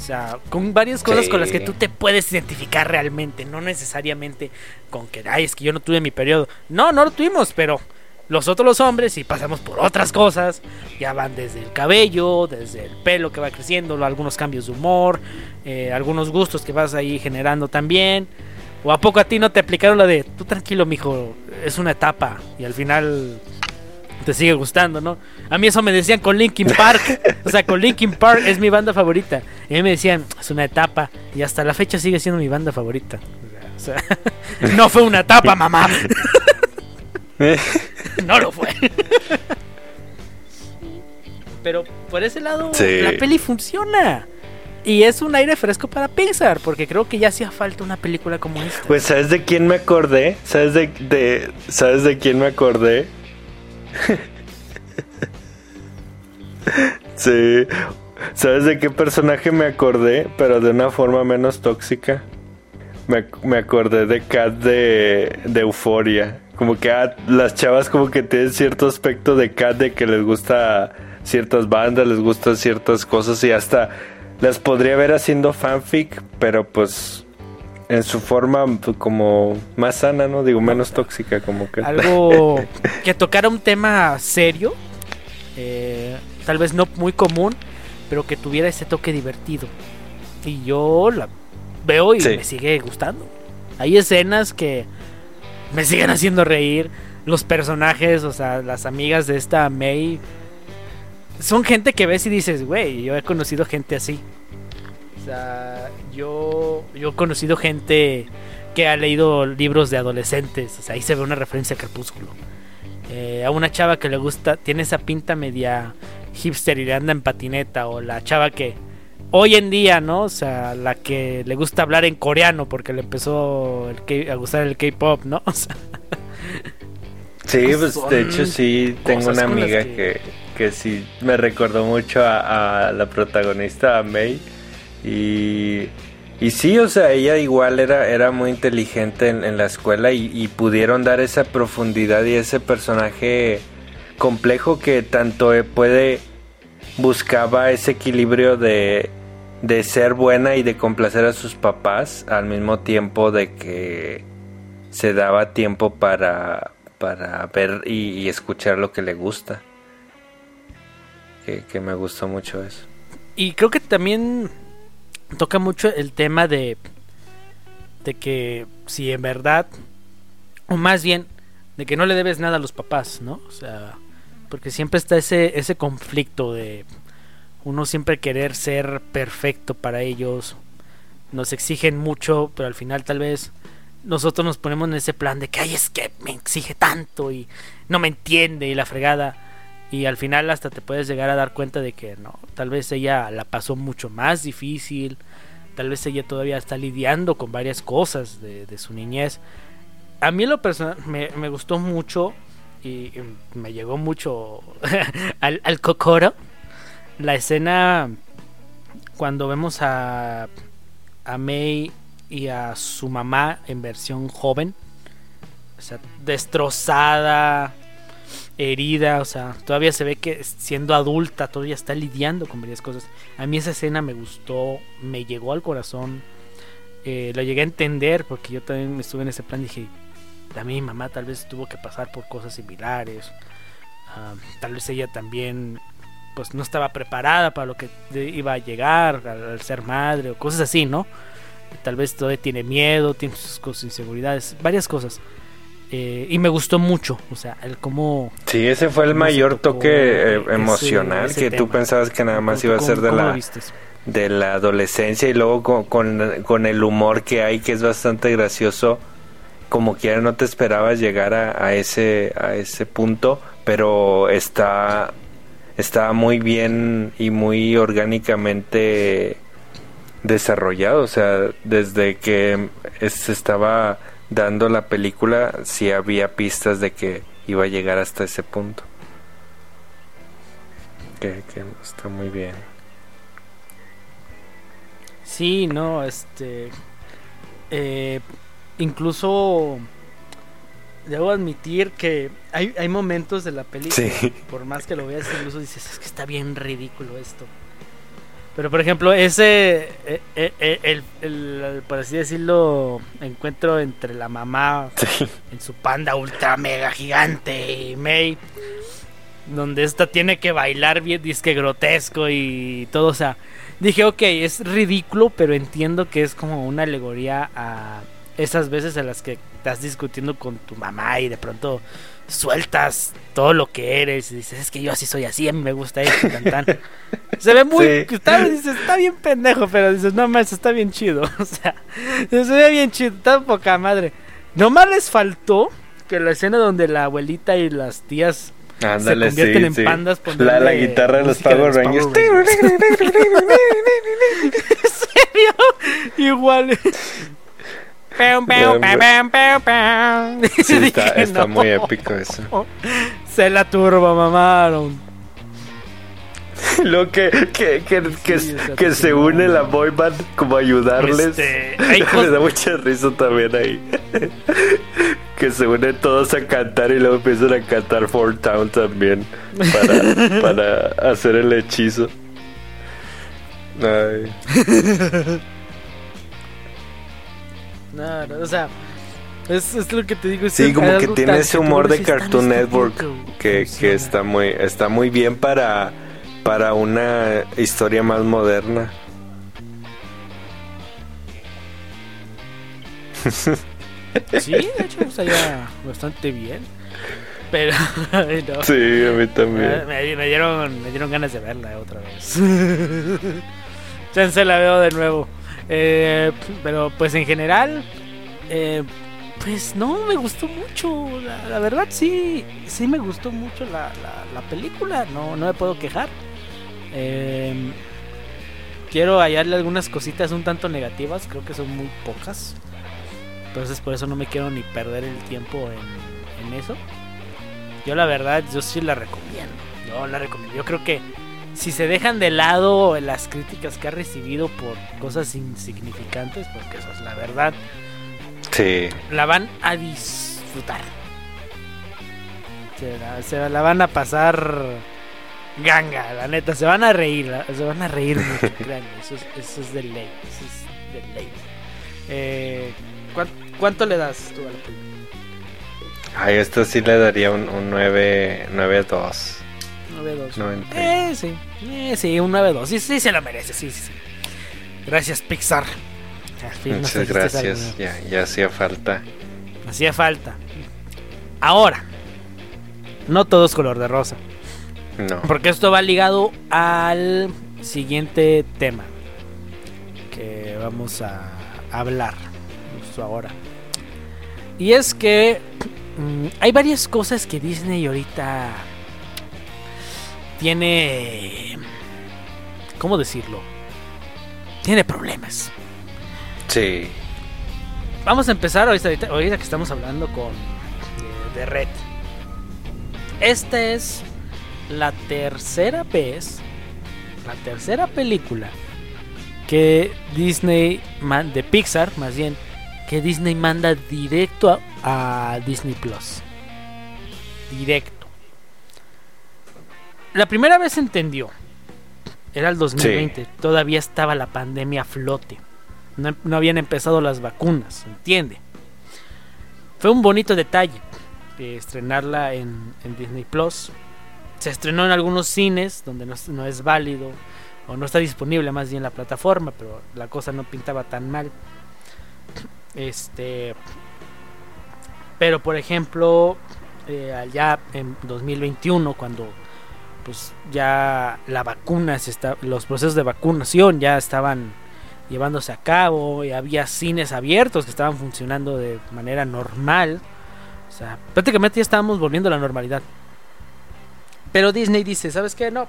O sea, con varias cosas con las que tú te puedes identificar realmente, no necesariamente con que, ay, es que yo no tuve mi periodo. No, no lo tuvimos, pero los otros los hombres, si pasamos por otras cosas, ya van desde el cabello, desde el pelo que va creciendo, algunos cambios de humor, eh, algunos gustos que vas ahí generando también. ¿O a poco a ti no te aplicaron la de, tú tranquilo, mijo, es una etapa y al final te sigue gustando, ¿no? A mí eso me decían con Linkin Park. o sea, con Linkin Park es mi banda favorita. Y a mí me decían, es una etapa. Y hasta la fecha sigue siendo mi banda favorita. O sea, no fue una etapa, mamá. no lo fue. Pero por ese lado, la peli funciona. Y es un aire fresco para Pixar, porque creo que ya hacía falta una película como esta. Pues ¿sabes de quién me acordé? ¿Sabes de, de ¿sabes de quién me acordé? sí. ¿Sabes de qué personaje me acordé? Pero de una forma menos tóxica. Me, acordé de Kat de, de Euforia. Como que ah, las chavas como que tienen cierto aspecto de Kat de que les gusta ciertas bandas, les gustan ciertas cosas y hasta las podría ver haciendo fanfic, pero pues en su forma pues, como más sana, ¿no? Digo, menos tóxica como que. Algo que tocara un tema serio, eh, tal vez no muy común, pero que tuviera ese toque divertido. Y yo la veo y Sí. me sigue gustando. Hay escenas que me siguen haciendo reír. Los personajes, o sea, las amigas de esta May, son gente que ves y dices, güey, yo he conocido gente así. O sea, yo, yo he conocido gente que ha leído libros de adolescentes. O sea, ahí se ve una referencia a Crepúsculo. Eh, a una chava que le gusta, tiene esa pinta media hipster y le anda en patineta. O la chava que hoy en día, ¿no? O sea, la que le gusta hablar en coreano porque le empezó el K- a gustar el K-pop, ¿no? O sea, Sí, pues Son de hecho sí tengo una amiga que- que, que sí me recordó mucho a, a la protagonista, a May. Y, y sí, o sea, ella igual era, era muy inteligente en, en la escuela y, pudieron dar esa profundidad y ese personaje complejo que tanto eh, puede buscaba ese equilibrio de, de ser buena y de complacer a sus papás al mismo tiempo de que se daba tiempo para, para ver y, y escuchar lo que le gusta. Que, que me gustó mucho eso. Y creo que también toca mucho el tema de, de que si en verdad, o más bien, de que no le debes nada a los papás, ¿no? O sea, porque siempre está ese, ese conflicto de uno siempre querer ser perfecto para ellos. Nos exigen mucho, pero al final tal vez nosotros nos ponemos en ese plan de que, ay, es que me exige tanto y no me entiende y la fregada. Y al final hasta te puedes llegar a dar cuenta de que no, tal vez ella la pasó mucho más difícil, tal vez ella todavía está lidiando con varias cosas de, su niñez. A mí lo personal me, me gustó mucho y, y me llegó mucho al, al cocoro la escena cuando vemos a, a May y a su mamá en versión joven. O sea, destrozada, herida, o sea, todavía se ve que siendo adulta todavía está lidiando con varias cosas. A mí esa escena me gustó, me llegó al corazón, eh, lo llegué a entender porque yo también estuve en ese plan, dije, también mi mamá tal vez tuvo que pasar por cosas similares, ah, tal vez ella también pues no estaba preparada para lo que iba a llegar al ser madre o cosas así, ¿no? Tal vez todavía tiene miedo, tiene sus cosas, inseguridades, varias cosas. Eh, y me gustó mucho, o sea, el cómo... Sí, ese fue el mayor tocó toque eh, emocional ese que tú tema. pensabas que nada más ¿Tú iba a ser de la, de la adolescencia y luego con, con, con el humor que hay que es bastante gracioso como quiera no te esperabas llegar a, a ese a ese punto pero está está muy bien y muy orgánicamente desarrollado o sea desde que se estaba dando la película sí había pistas de que iba a llegar hasta ese punto que, que está muy bien Sí, no, este... eh, incluso... Debo admitir que hay, hay momentos de la película, Sí. por más que lo veas, incluso dices, es que está bien ridículo esto. Pero por ejemplo, ese, eh, eh, eh, el, el- el, por así decirlo, encuentro entre la mamá sí. en su panda ultra mega gigante y May, donde esta tiene que bailar bien disque grotesco y todo, o sea, dije, ok, es ridículo, pero entiendo que es como una alegoría a esas veces en las que estás discutiendo con tu mamá y de pronto sueltas todo lo que eres y dices, es que yo así soy así, a mí me gusta esto, tan, tan. Se ve muy, Sí. está, dices, está bien pendejo, pero dices, no más, está bien chido, o sea, se ve bien chido, está poca madre. Nomás les faltó que la escena donde la abuelita y las tías Ándale, se convierten sí, en sí. pandas La, la guitarra de los Power los Rangers. Power Igual. Sí, está, muy épico eso. Se la turbo mamaron. Lo que, que, que, que, Sí, se une la boy band como a ayudarles. Este, Me da mucha risa también ahí. que se unen todos a cantar y luego empiezan a cantar Four Town también para, para hacer el hechizo. Ay. No, no, o sea, es, es lo que te digo. Sí, como que tiene ese humor de Cartoon Network que, que está muy está muy bien para para una historia más moderna. Sí, de hecho, estaría bastante bien. Pero, no. Sí, a mí Ah, también. Me, me dieron, me dieron ganas de verla otra vez. Chance la veo de nuevo. Eh, pero pues en general, eh, pues no, me gustó mucho. La, verdad sí, sí me gustó mucho la, la- la película. No, no me puedo quejar. Eh, quiero hallarle algunas cositas un tanto negativas. Creo que son muy pocas. Entonces por eso no me quiero ni perder el tiempo en, en eso. Yo la verdad, yo sí la recomiendo. Yo la recomiendo. Yo creo que si se dejan de lado las críticas que ha recibido por cosas insignificantes, porque eso es la verdad, Sí. la van a disfrutar. Se la, se la van a pasar ganga, la neta. Se van a reír, la- se van a reír mucho. Eso es, eso es de ley. Eso es de ley. Eh, ¿cuán- ¿Cuánto le das tú a la película? Ay, esto sí le daría un, un 9 9-2. 9-2. 90. Eh, sí. Eh, sí, un 9-2. Sí, sí, se lo merece. Sí, sí, sí. Gracias, Pixar. Al fin Muchas gracias. Ya, ya hacía falta. Hacía falta. Ahora, no todo es color de rosa. No. Porque esto va ligado al siguiente tema que vamos a hablar justo ahora. Y es que mm, hay varias cosas que Disney ahorita tiene... ¿Cómo decirlo? Tiene problemas. Sí. Vamos a empezar ahorita, ahorita- que estamos hablando con de, de Red. Esta es la tercera vez, la tercera película que Disney man- de Pixar, más bien, que Disney manda directo a, a Disney Plus. Directo. La primera vez se entendió. Era el 2020. Todavía estaba la pandemia a flote. No, no habían empezado las vacunas, ¿entiende? Fue un bonito detalle de estrenarla en, en Disney Plus. Se estrenó en algunos cines donde no, es- no es válido o no está disponible más bien la plataforma, pero la cosa no pintaba tan mal. Este, pero por ejemplo, eh, allá en 2021 cuando pues ya la vacuna se está, los procesos de vacunación ya estaban llevándose a cabo y había cines abiertos que estaban funcionando de manera normal. O sea, prácticamente ya estábamos volviendo a la normalidad. Pero Disney dice, ¿sabes qué? No.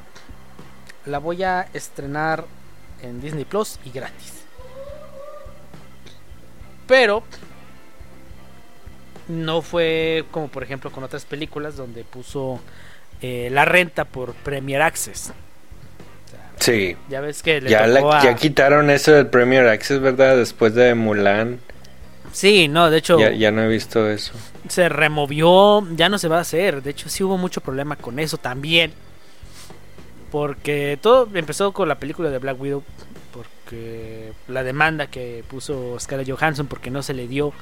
La voy a estrenar en Disney Plus y gratis. Pero no fue como por ejemplo con otras películas donde puso eh, la renta por Premier Access. O sea, Sí. ya ves que le Ya, la- tocó a- ya quitaron eso del Premier Access, ¿verdad? Después de Mulan. Sí, no, de hecho Ya, ya no he visto eso. se removió, ya no se va a hacer. De hecho, sí hubo mucho problema con eso también. Porque todo empezó con la película de Black Widow. Porque la demanda que puso Scarlett Johansson porque no se le dio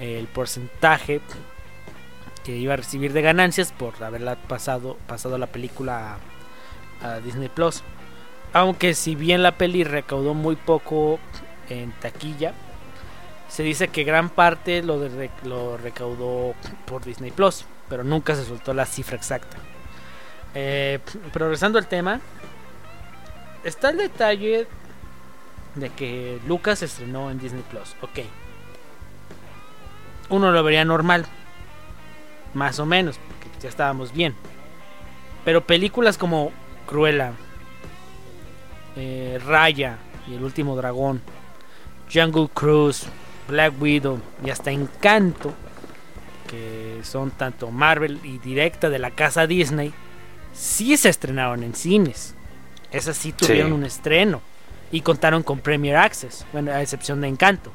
el porcentaje que iba a recibir de ganancias por haberla pasado, pasado la película a, Disney Plus. Aunque si bien la peli recaudó muy poco en taquilla, se dice que gran parte lo, recaudó por Disney Plus, pero nunca se soltó la cifra exacta. Eh, pero regresando al tema, está el detalle de que Lucas estrenó en Disney Plus. Ok, uno lo vería normal, más o menos, porque ya estábamos bien. Pero películas como Cruella, eh, Raya y El último dragón, Jungle Cruise, Black Widow y hasta Encanto, que son tanto Marvel y directa de la casa Disney, sí se estrenaron en cines. Esas sí tuvieron Sí. un estreno y contaron con Premier Access, bueno, a excepción de Encanto,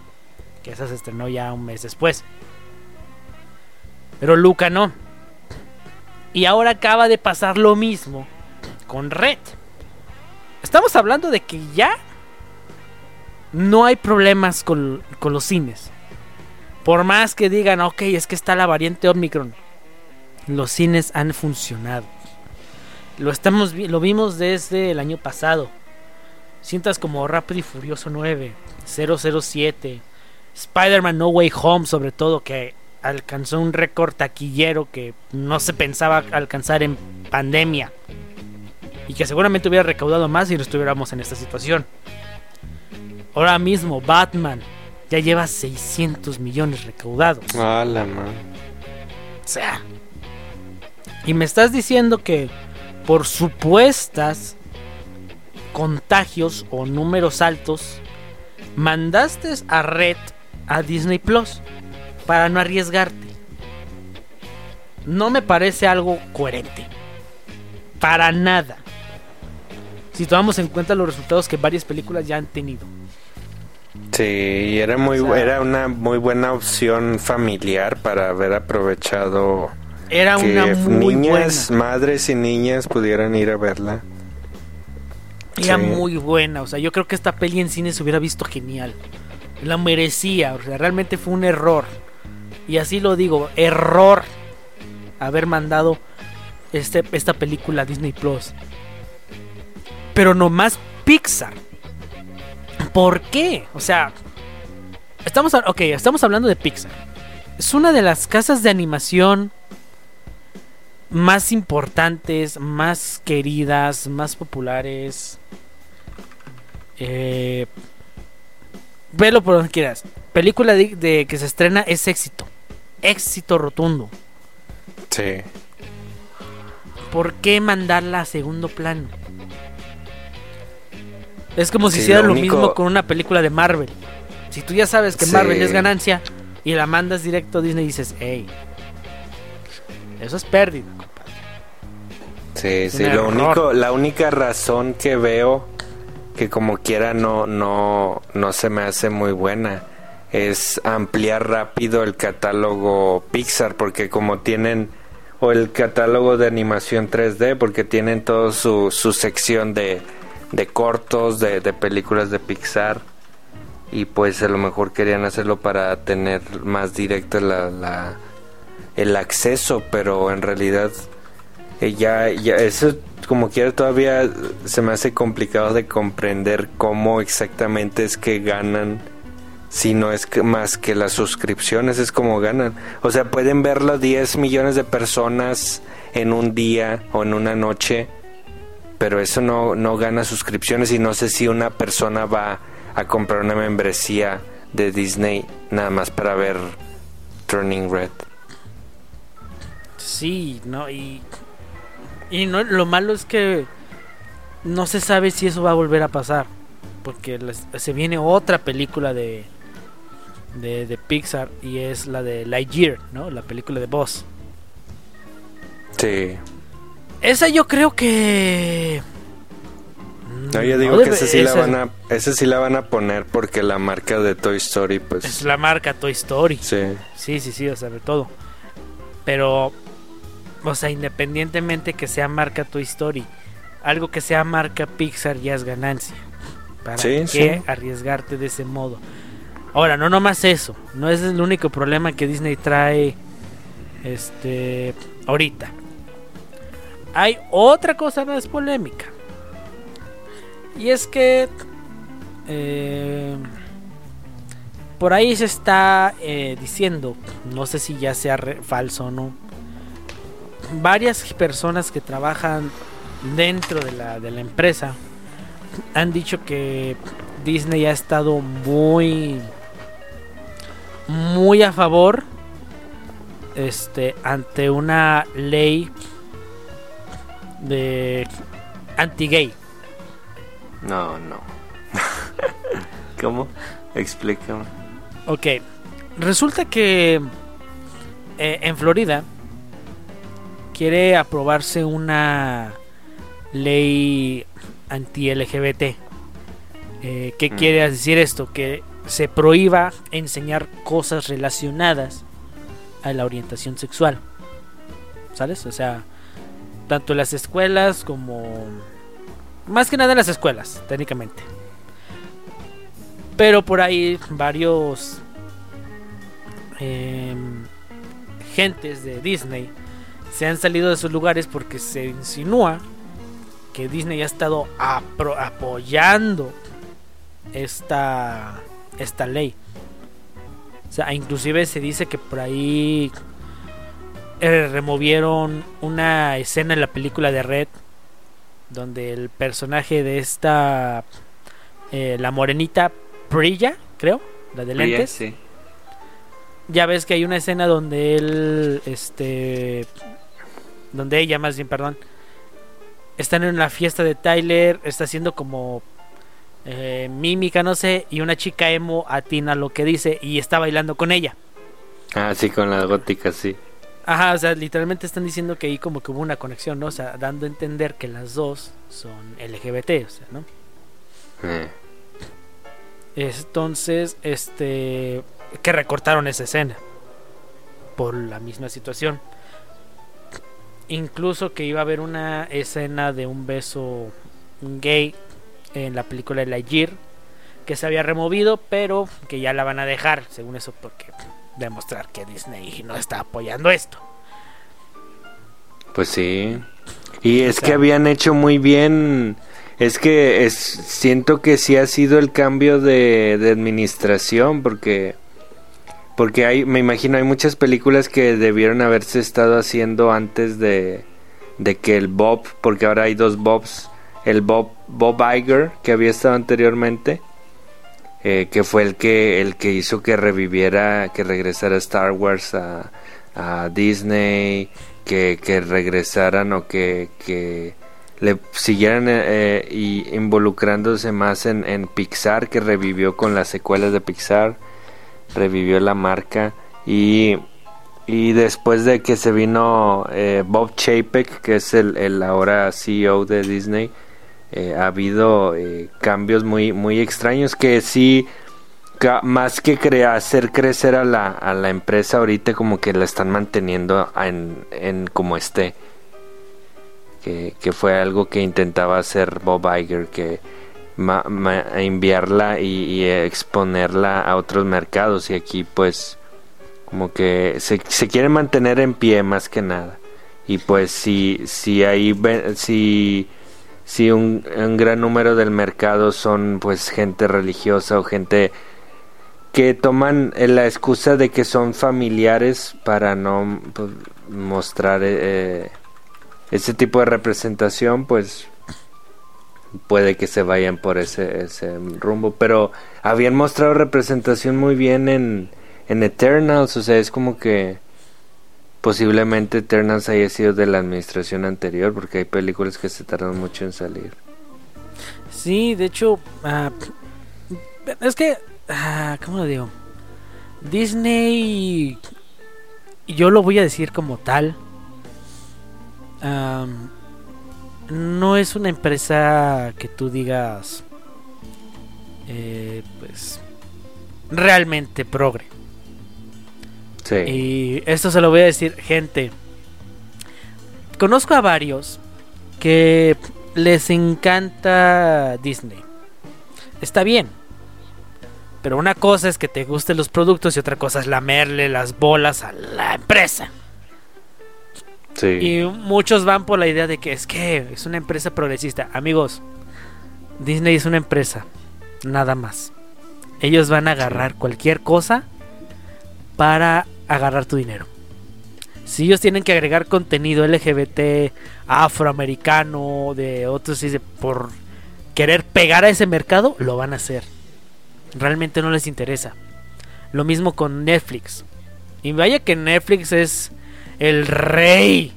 que esa se estrenó ya un mes después. Pero Luca no. Y ahora acaba de pasar lo mismo con Red. Estamos hablando de que ya no hay problemas con, con los cines. Por más que digan, ok, es que está la variante Omicron. Los cines han funcionado. Lo, estamos, lo vimos desde el año pasado. Cintas como Rápido y Furioso 9, 007, Spider-Man No Way Home sobre todo, que alcanzó un récord taquillero que no se pensaba alcanzar en pandemia. Y que seguramente hubiera recaudado más si no estuviéramos en esta situación. Ahora mismo Batman ya lleva 600 millones recaudados. Ah, la man. O sea. Y me estás diciendo que por supuestas contagios o números altos, mandaste a Red a Disney Plus para no arriesgarte. No me parece algo coherente. Para nada. Si tomamos en cuenta los resultados que varias películas ya han tenido. Sí, era muy O sea- era una muy buena opción familiar para haber aprovechado Era que una muy niñas, buena. madres y niñas pudieran ir a verla. Era Sí. muy buena. O sea, yo creo que esta peli en cine se hubiera visto genial. La merecía. O sea, realmente fue un error. Y así lo digo, error haber mandado este, esta película Disney Plus. Pero nomás Pixar. ¿Por qué? O sea, estamos, a- ok, estamos hablando de Pixar. Es una de las casas de animación más importantes, más queridas, más populares. Eh, velo por donde quieras. Película de que se estrena es éxito. Éxito rotundo. Sí. ¿Por qué mandarla a segundo plano? Es como si Sí, hiciera lo lo único- mismo con una película de Marvel. Si tú ya sabes que Sí. Marvel es ganancia y la mandas directo a Disney y dices, hey, eso es pérdida, compadre. Sí, Es sí, lo único, la única razón que veo que como quiera no, no, no se me hace muy buena es ampliar rápido el catálogo Pixar porque como tienen o el catálogo de animación 3D porque tienen toda su, su sección de, de cortos de, de películas de Pixar y pues a lo mejor querían hacerlo para tener más directo la, la- el acceso pero en realidad eh, ya, ya, eso como quiera todavía se me hace complicado de comprender cómo exactamente es que ganan si no es que más que las suscripciones es como ganan. O sea, pueden verlo 10 millones de personas en un día o en una noche, pero eso no, no gana suscripciones y no sé si una persona va a comprar una membresía de Disney nada más para ver Turning Red. Sí, no, y. Y no, lo malo es que no se sabe si eso va a volver a pasar. Porque se viene otra película de, de, de Pixar y es la de Lightyear, ¿no? La película de Boss. Sí. Esa yo creo que. No, yo digo no que esa sí, la esa van a, esa sí la van a poner porque la marca de Toy Story, Es pues. la marca Toy Story. Sí, Sí, sí, sí, o sea, de todo. Pero, o sea, independientemente que sea marca Toy Story, algo que sea marca Pixar ya es ganancia. ¿Para Sí, qué sí. arriesgarte de ese modo? Ahora, no nomás eso, no es el único problema que Disney trae este ahorita. Hay otra cosa más polémica. Y es que eh, por ahí se está eh, diciendo, no sé si ya sea falso o no, varias personas que trabajan dentro de la, de la empresa han dicho que Disney ha estado muy muy a favor este ante una ley de anti-gay. no, no. ¿Cómo? Explícame. Ok. Resulta que eh, en Florida quiere aprobarse una ley anti-LGBT. Eh, ¿Qué mm. quiere decir esto? Que se prohíba enseñar cosas relacionadas a la orientación sexual. ¿Sabes? O sea, tanto las escuelas como... Más que nada las escuelas, técnicamente. Pero por ahí varios em, gentes de Disney se han salido de sus lugares porque se insinúa que Disney ha estado apoyando esta, esta ley. O sea, inclusive se dice que por ahí eh, removieron una escena en la película de Red donde el personaje de esta eh, la morenita brilla, creo, la de lentes. Ya ves que hay una escena donde él este donde ella más bien, perdón, están en la fiesta de Tyler, está haciendo como eh, mímica, no sé, y una chica emo atina lo que dice y está bailando con ella. Ah, sí, con la gótica, sí. Ajá, o sea, literalmente están diciendo que ahí como que hubo una conexión, ¿no? O sea, dando a entender que las dos son LGBT, o sea, ¿no? Eh. Entonces, este, que recortaron esa escena por la misma situación. Incluso que iba a haber una escena de un beso gay en la película de Lightyear que se había removido, pero que ya la van a dejar, según eso, porque demostrar que Disney no está apoyando esto. Pues sí. Y es que habían hecho muy bien. Es que es, siento que sí ha sido el cambio de, de administración, porque porque hay, me imagino, hay muchas películas que debieron haberse estado haciendo antes de, de que el Bob, porque ahora hay dos Bobs, el Bob, Bob Iger, que había estado anteriormente, eh, que fue el que, el que hizo que reviviera, que regresara Star Wars a, Disney, que, que, regresaran o que, que le siguieran eh, y involucrándose más en, en Pixar, que revivió con las secuelas de Pixar revivió la marca y, y después de que se vino eh, Bob Chapek, que es el, el, ahora CEO de Disney, eh, ha habido eh, cambios muy, muy extraños que sí, más que hacer crecer a la, a la empresa ahorita como que la están manteniendo en, en como esté. Que, que fue algo que intentaba hacer Bob Iger, que enviarla y, exponerla a otros mercados y aquí pues como que se, se quiere mantener en pie más que nada y pues si si ahí si si un, gran número del mercado son pues gente religiosa o gente que toman la excusa de que son familiares para no pues, mostrar eh, ese tipo de representación pues puede que se vayan por ese, ese rumbo. Pero habían mostrado representación muy bien en, en Eternals, o sea, es como que posiblemente Eternals haya sido de la administración anterior, porque hay películas que se tardan mucho en salir. Sí, de hecho, uh, es que, uh, ¿cómo lo digo? Disney, yo lo voy a decir como tal. No es una empresa que tú digas, eh, pues, realmente progre. Sí. Y esto se lo voy a decir, gente. Conozco a varios que les encanta Disney. Está bien. Pero una cosa es que te gusten los productos y otra cosa es lamerle las bolas a la empresa. Y muchos van por la idea de que es que es una empresa progresista. Amigos, Disney es una empresa, nada más. Ellos van a agarrar cualquier cosa para agarrar tu dinero. Si ellos tienen que agregar contenido LGBT, afroamericano, de otros, por querer pegar a ese mercado, lo van a hacer. Realmente no les interesa. Lo mismo con Netflix. Y vaya que Netflix es el rey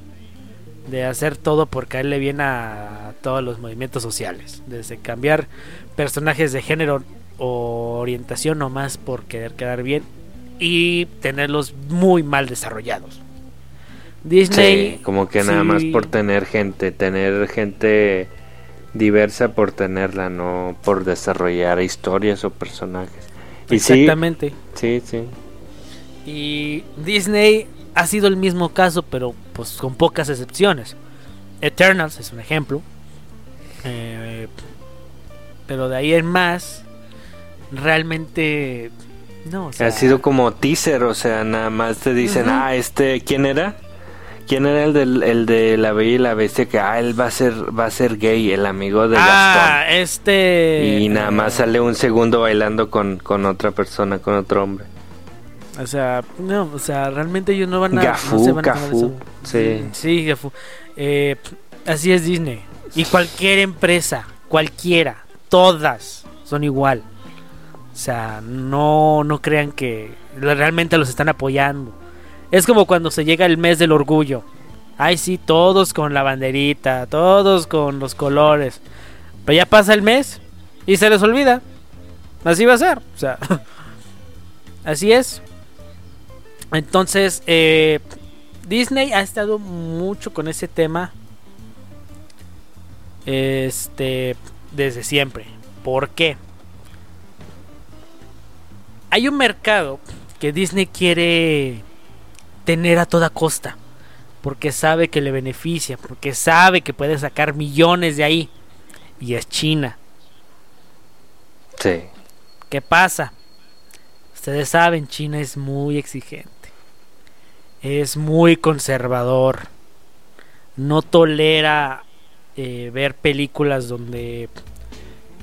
de hacer todo por caerle bien a todos los movimientos sociales. Desde cambiar personajes de género o orientación nomás por querer quedar bien y tenerlos muy mal desarrollados. Disney. Sí, como que nada más por tener gente, tener gente diversa por tenerla, no por desarrollar historias o personajes. Exactamente. Sí, sí, Y Disney ha sido el mismo caso, pero pues con pocas excepciones. Eternals es un ejemplo. Eh, pero de ahí en más, realmente no. ha sido como teaser, o sea, nada más te dicen, ah, este, ¿quién era? ¿Quién era el, del, el de la Bella y la Bestia? Que ah, él va a ser va a ser gay, el amigo de ah, este. Y nada más sale un segundo bailando con, con otra persona, con otro hombre. O sea, no, o sea, realmente ellos no van a. Gafú, no sí. Sí, Gafú. Eh, así es Disney. Y cualquier empresa, cualquiera, todas son igual. O sea, no, no crean que realmente los están apoyando. Es como cuando se llega el mes del orgullo. Ay, sí, todos con la banderita, todos con los colores. Pero ya pasa el mes y se les olvida. Así va a ser. O sea, así es. Entonces, eh, Disney ha estado mucho con ese tema. Este, desde siempre. ¿Por qué? Hay un mercado que Disney quiere tener a toda costa. Porque sabe que le beneficia, porque sabe que puede sacar millones de ahí. Y es China. Sí. ¿Qué pasa? Ustedes saben, China es muy exigente. Es muy conservador. No tolera eh, ver películas donde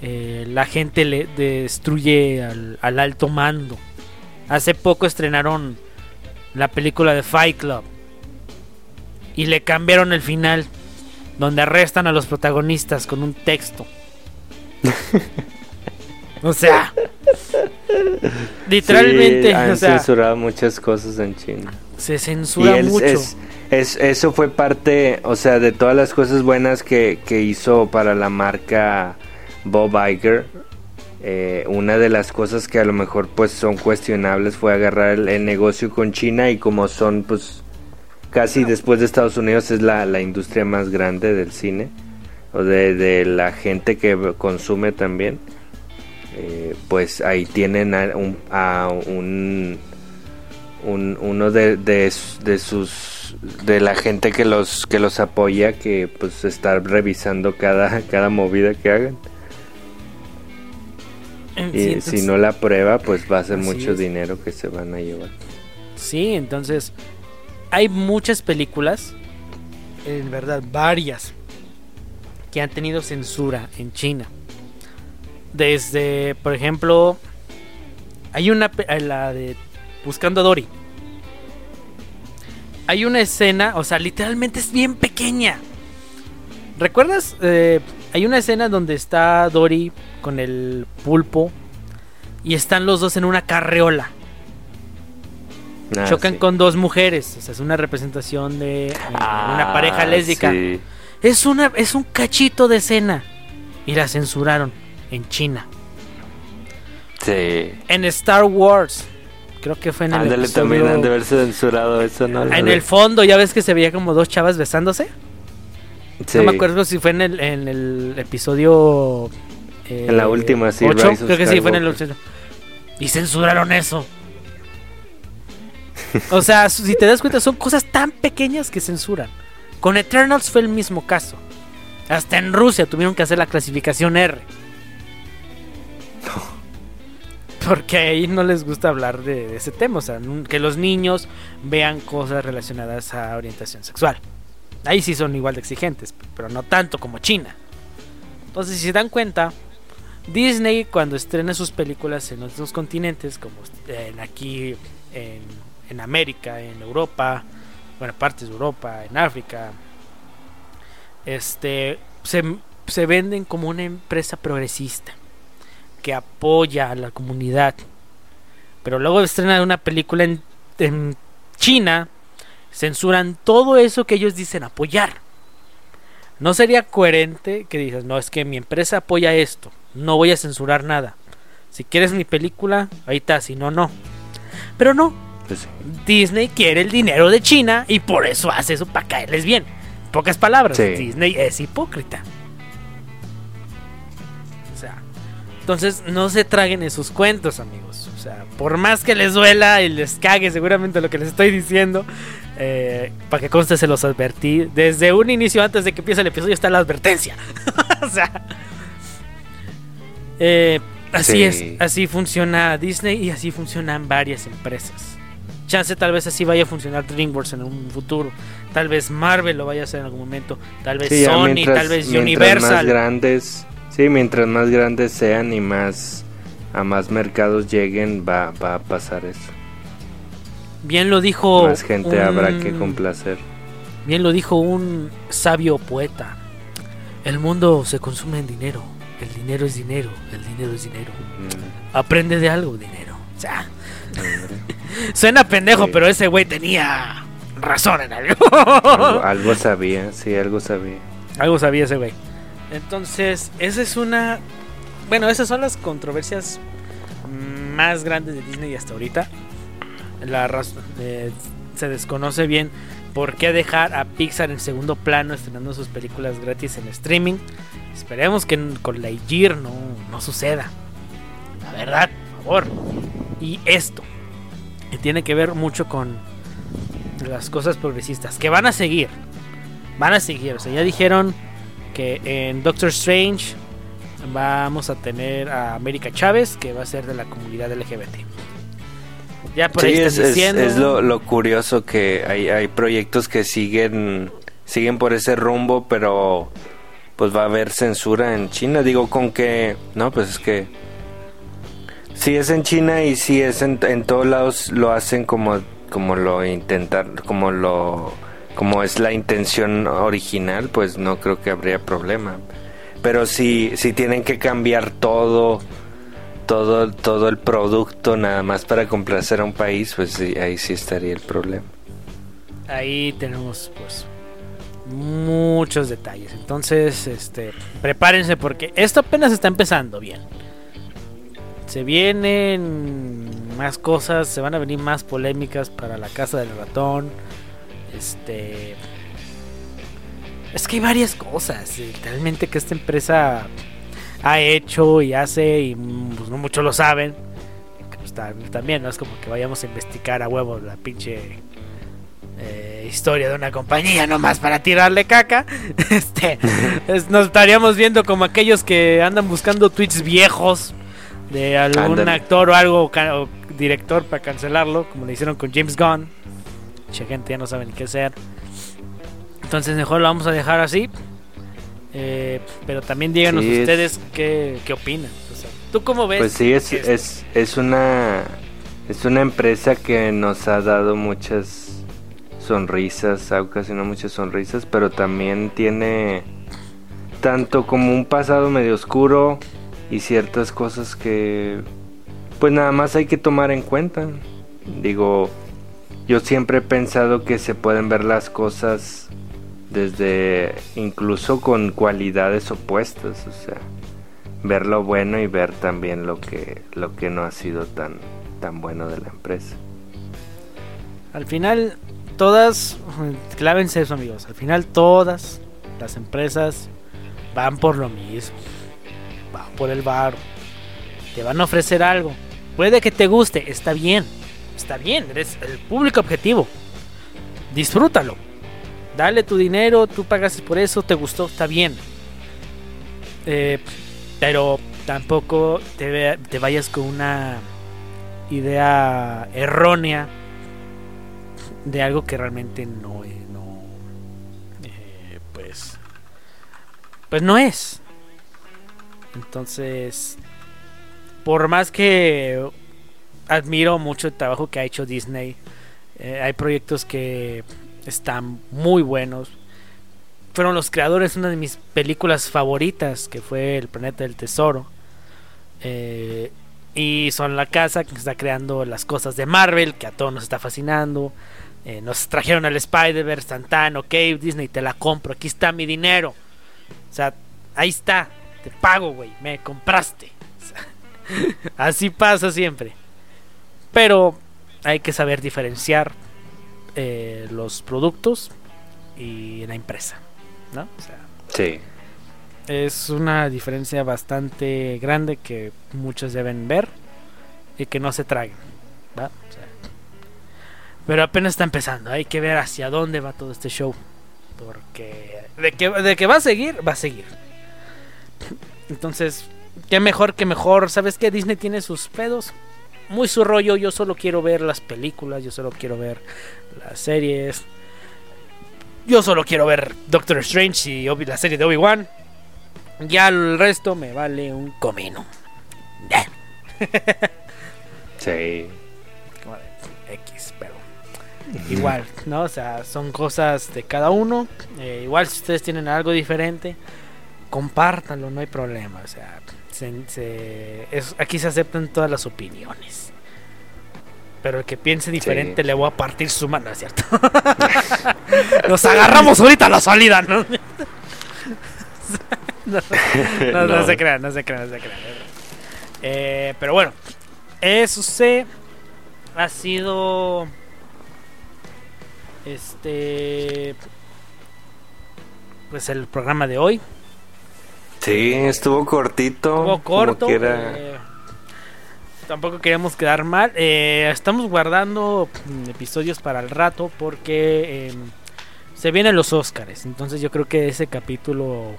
eh, la gente le destruye al, al alto mando. Hace poco estrenaron la película de Fight Club. Y le cambiaron el final, donde arrestan a los protagonistas con un texto. o sea, literalmente, han censurado muchas cosas en China. Se censura mucho. Es, eso fue parte, o sea, de todas las cosas buenas que, que hizo para la marca Bob Iger eh, una de las cosas que a lo mejor pues son cuestionables fue agarrar el, negocio con China y como son pues casi después de Estados Unidos es la, industria más grande del cine o de, la gente que consume también eh, pues ahí tienen a un, uno de, de, sus de la gente que los que los apoya que pues está revisando cada cada movida que hagan y si no la prueba, pues va a ser mucho dinero que se van a llevar. Sí, entonces hay muchas películas, en verdad varias, que han tenido censura en China. Desde, por ejemplo, hay una, eh, la de Buscando a Dory. Hay una escena, o sea, literalmente es bien pequeña. ¿Recuerdas? Eh, hay una escena donde está Dory con el pulpo y están los dos en una carreola. Ah, Chocan con dos mujeres, o sea, es una representación de una pareja ah, lésbica. Es una es un cachito de escena y la censuraron en China. Sí. En Star Wars creo que fue en el episodio... también han de haberse censurado eso, ¿no? En el fondo, ya ves que se veía como dos chavas besándose. No me acuerdo si fue en el, en el episodio. Eh, en la última, sí. creo que sí, fue en el último. Y censuraron eso. o sea, si te das cuenta, son cosas tan pequeñas que censuran. Con Eternals fue el mismo caso. Hasta en Rusia tuvieron que hacer la clasificación R. Porque ahí no les gusta hablar de, de ese tema. O sea, que los niños vean cosas relacionadas a orientación sexual. Ahí sí son igual de exigentes, pero no tanto como China. Entonces, si se dan cuenta, Disney cuando estrena sus películas en otros continentes, como en aquí en, América, en Europa, bueno, partes de Europa, en África, este, se, se venden como una empresa progresista que apoya a la comunidad. Pero luego estrena una película en, en China censuran todo eso que ellos dicen apoyar. No sería coherente que digas, no, es que mi empresa apoya esto, no voy a censurar nada. Si quieres mi película, ahí está, si no, no. Pero no. Pues Disney quiere el dinero de China y por eso hace eso para caerles bien. En pocas palabras, Disney es hipócrita. O sea, entonces no se traguen esos cuentos, amigos. O sea, por más que les duela y les cague seguramente lo que les estoy diciendo, eh, para que conste se los advertí. Desde un inicio antes de que empiece el episodio está la advertencia. o sea, eh, así es, así funciona Disney y así funcionan varias empresas. Chance tal vez así vaya a funcionar DreamWorks en un futuro. Tal vez Marvel lo vaya a hacer en algún momento. Tal vez Sony, tal vez Universal. Más grandes, sí, mientras más grandes sean y más a más mercados lleguen, va, va a pasar eso. Bien lo dijo. Más gente habrá que complacer. Bien lo dijo un sabio poeta. El mundo se consume en dinero. El dinero es dinero. El dinero es dinero. Mm. Aprende de algo, dinero. O sea, suena pendejo, pero ese güey tenía razón en algo. algo. sabía, sí, algo sabía. Algo sabía ese güey. Entonces, esa es una. Bueno, esas son las controversias más grandes de Disney hasta ahorita la eh, se desconoce bien por qué dejar a Pixar en segundo plano estrenando sus películas gratis en streaming. Esperemos que con Lightyear no, no suceda. La verdad, por favor. Y esto, que tiene que ver mucho con las cosas progresistas, que van a seguir. Van a seguir. O sea, ya dijeron que en Doctor Strange vamos a tener a América Chávez, que va a ser de la comunidad LGBT. Ya por ahí es, es, lo, curioso que hay, hay proyectos que siguen siguen por ese rumbo, pero pues va a haber censura en China. Digo, con que, no, pues es que si es en China y si es en, en todos lados lo hacen como como lo intentar, como lo como es la intención original, pues no creo que habría problema. Pero si si tienen que cambiar todo todo, todo el producto nada más para complacer a un país, pues ahí sí estaría el problema. Ahí tenemos pues muchos detalles. Entonces, este, prepárense porque esto apenas está empezando bien. Se vienen más cosas, se van a venir más polémicas para la casa del ratón. Este es que hay varias cosas, literalmente que esta empresa ha hecho y hace y pues, no muchos lo saben. Pues, también no es como que vayamos a investigar a huevo la pinche eh, historia de una compañía nomás para tirarle caca. Este, nos estaríamos viendo como aquellos que andan buscando tweets viejos de algún actor o algo o director para cancelarlo, como le hicieron con James Gunn. Mucha gente ya no sabe ni qué hacer. Entonces mejor lo vamos a dejar así. Eh, pero también díganos ustedes qué, qué, opinan. ¿Tú cómo ves? Pues sí, es, es, es, una, es una empresa que nos ha dado muchas sonrisas, ha ocasionado muchas sonrisas, pero también tiene tanto como un pasado medio oscuro y ciertas cosas que pues nada más hay que tomar en cuenta. Digo, yo siempre he pensado que se pueden ver las cosas desde incluso con cualidades opuestas, o sea, ver lo bueno y ver también lo que lo que no ha sido tan tan bueno de la empresa. Al final todas clávense eso, amigos. Al final todas las empresas van por lo mismo. Van por el bar. Te van a ofrecer algo. Puede que te guste, está bien. Está bien, eres el público objetivo. Disfrútalo dale tu dinero, tú pagas por eso, te gustó, está bien. Eh, pero tampoco te, te, vayas con una idea errónea de algo que realmente no, eh, no eh, pues pues no es entonces por más que admiro mucho el trabajo que ha hecho Disney hay proyectos que están muy buenos. Fueron los creadores de una de mis películas favoritas, que fue El Planeta del Tesoro. Eh, y son la casa que está creando las cosas de Marvel, que a todos nos está fascinando. Eh, nos trajeron al Spider-Verse, Santana, ok, Disney, te la compro, aquí está mi dinero. O sea, ahí está, te pago, güey, me compraste. Así pasa siempre. Pero hay que saber diferenciar eh, los productos y la empresa. ¿No? O sea, Sí. es una diferencia bastante grande que muchos deben ver y que no se traguen. ¿va? O sea, pero apenas está empezando, hay que ver hacia dónde va todo este show. Porque de que, de que va a seguir, va a seguir. Entonces, qué mejor que mejor. ¿Sabes qué? Disney tiene sus pedos. Muy su rollo. Yo solo quiero ver las películas. Yo solo quiero ver las series. Yo solo quiero ver Doctor Strange y Obi- la serie de Obi-Wan. Ya el resto me vale un comino. Sí. Como de X, pero igual, ¿no? O sea, son cosas de cada uno. Eh, igual si ustedes tienen algo diferente, compártanlo, no hay problema. O sea, se- se- es- aquí se aceptan todas las opiniones. Pero el que piense diferente le voy a partir su mano, ¿es cierto? Nos agarramos ahorita a la salida, ¿no? no, no, no No. se crean, no se crean, no se crean. Eh, pero bueno, eso se ha sido este pues el programa de hoy Sí, estuvo cortito. Estuvo como corto quiera. eh, tampoco queríamos quedar mal Eh, estamos guardando mm, episodios para el rato porque em, se vienen los Óscares entonces yo creo que ese capítulo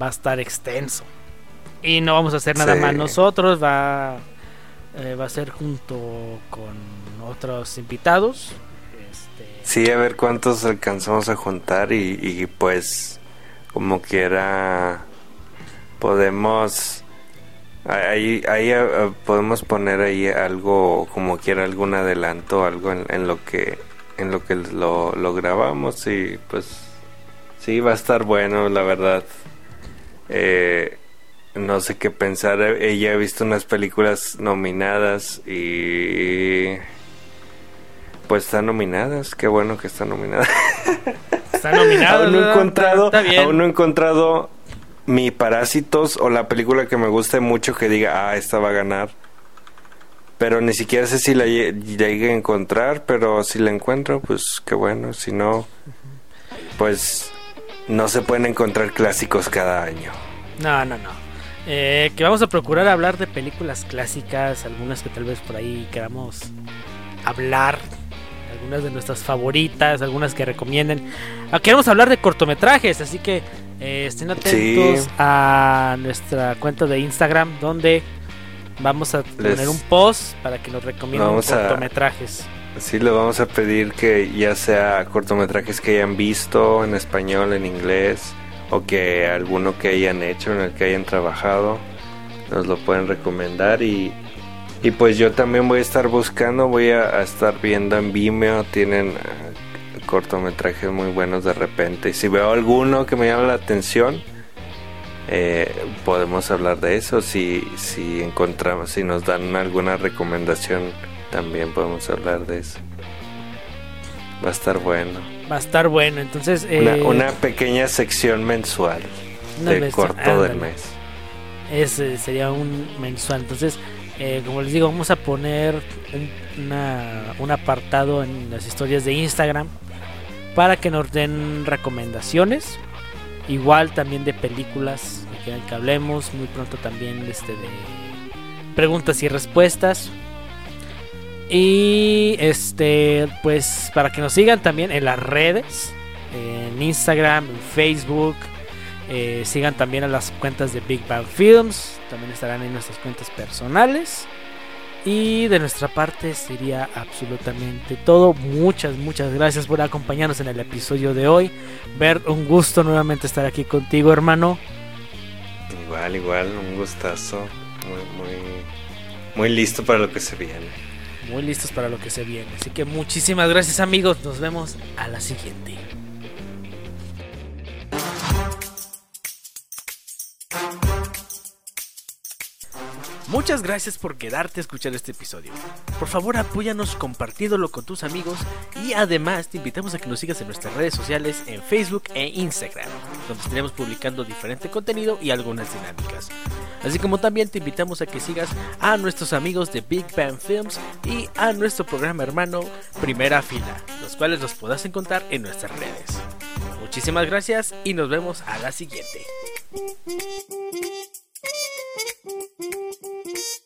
va a estar extenso y no vamos a hacer nada Sí. más nosotros va eh, va a ser junto con otros invitados este, Sí, a ver cuántos alcanzamos a juntar y, y pues como quiera podemos ahí, ahí eh, eh, podemos poner ahí algo como quiera algún adelanto algo en, en lo que en lo que lo, lo grabamos y pues sí va a estar bueno la verdad. Eh, no sé qué pensar. Ella ha visto unas películas nominadas y pues están nominadas, qué bueno que están nominadas. está nominado aún no encontrado, aún no he encontrado mi Parásitos o la película que me guste mucho que diga, ah, esta va a ganar. Pero ni siquiera sé si la lle- llegue a encontrar, pero si la encuentro, pues qué bueno. Si no, pues no se pueden encontrar clásicos cada año. No, no, no. Eh, que vamos a procurar hablar de películas clásicas, algunas que tal vez por ahí queramos hablar, algunas de nuestras favoritas, algunas que recomienden. Queremos hablar de cortometrajes, así que eh, estén atentos Sí. a nuestra cuenta de Instagram donde vamos a poner Les- un post para que nos recomienden Vamos a- cortometrajes. Sí, le vamos a pedir que ya sea cortometrajes que hayan visto en español, en inglés, o que alguno que hayan hecho, en el que hayan trabajado, nos lo pueden recomendar. Y, y pues yo también voy a estar buscando, voy a, a estar viendo en Vimeo, tienen cortometrajes muy buenos de repente. Y si veo alguno que me llama la atención, eh, podemos hablar de eso. Si, si encontramos, si nos dan alguna recomendación, también podemos hablar de eso. Va a estar bueno. Va a estar bueno, entonces... Una, eh, una pequeña sección mensual una de vez- corto del mes. Ese sería un mensual. Entonces, eh, como les digo, vamos a poner un, una- un apartado en las historias de Instagram para que nos den recomendaciones. Igual también de películas que que hablemos. Muy pronto también este, de preguntas y respuestas. Y este, pues para que nos sigan también en las redes, en Instagram, en Facebook, eh, sigan también a las cuentas de Big Bang Films. También estarán en nuestras cuentas personales. Y de nuestra parte sería absolutamente todo. Muchas, muchas gracias por acompañarnos en el episodio de hoy. Ver, un gusto nuevamente estar aquí contigo, hermano. Igual, igual, un gustazo. Muy, muy, muy listo para lo que se viene. Muy listos para lo que se viene. Así que muchísimas gracias, amigos. Nos vemos a la siguiente. Muchas gracias por quedarte a escuchar este episodio. Por favor, apóyanos compartiéndolo con tus amigos y además te invitamos a que nos sigas en nuestras redes sociales en Facebook e Instagram, donde estaremos publicando diferente contenido y algunas dinámicas. Así como también te invitamos a que sigas a nuestros amigos de Big Bang Films y a nuestro programa hermano Primera Fila, los cuales los podrás encontrar en nuestras redes. Muchísimas gracias y nos vemos a la siguiente. Thank you.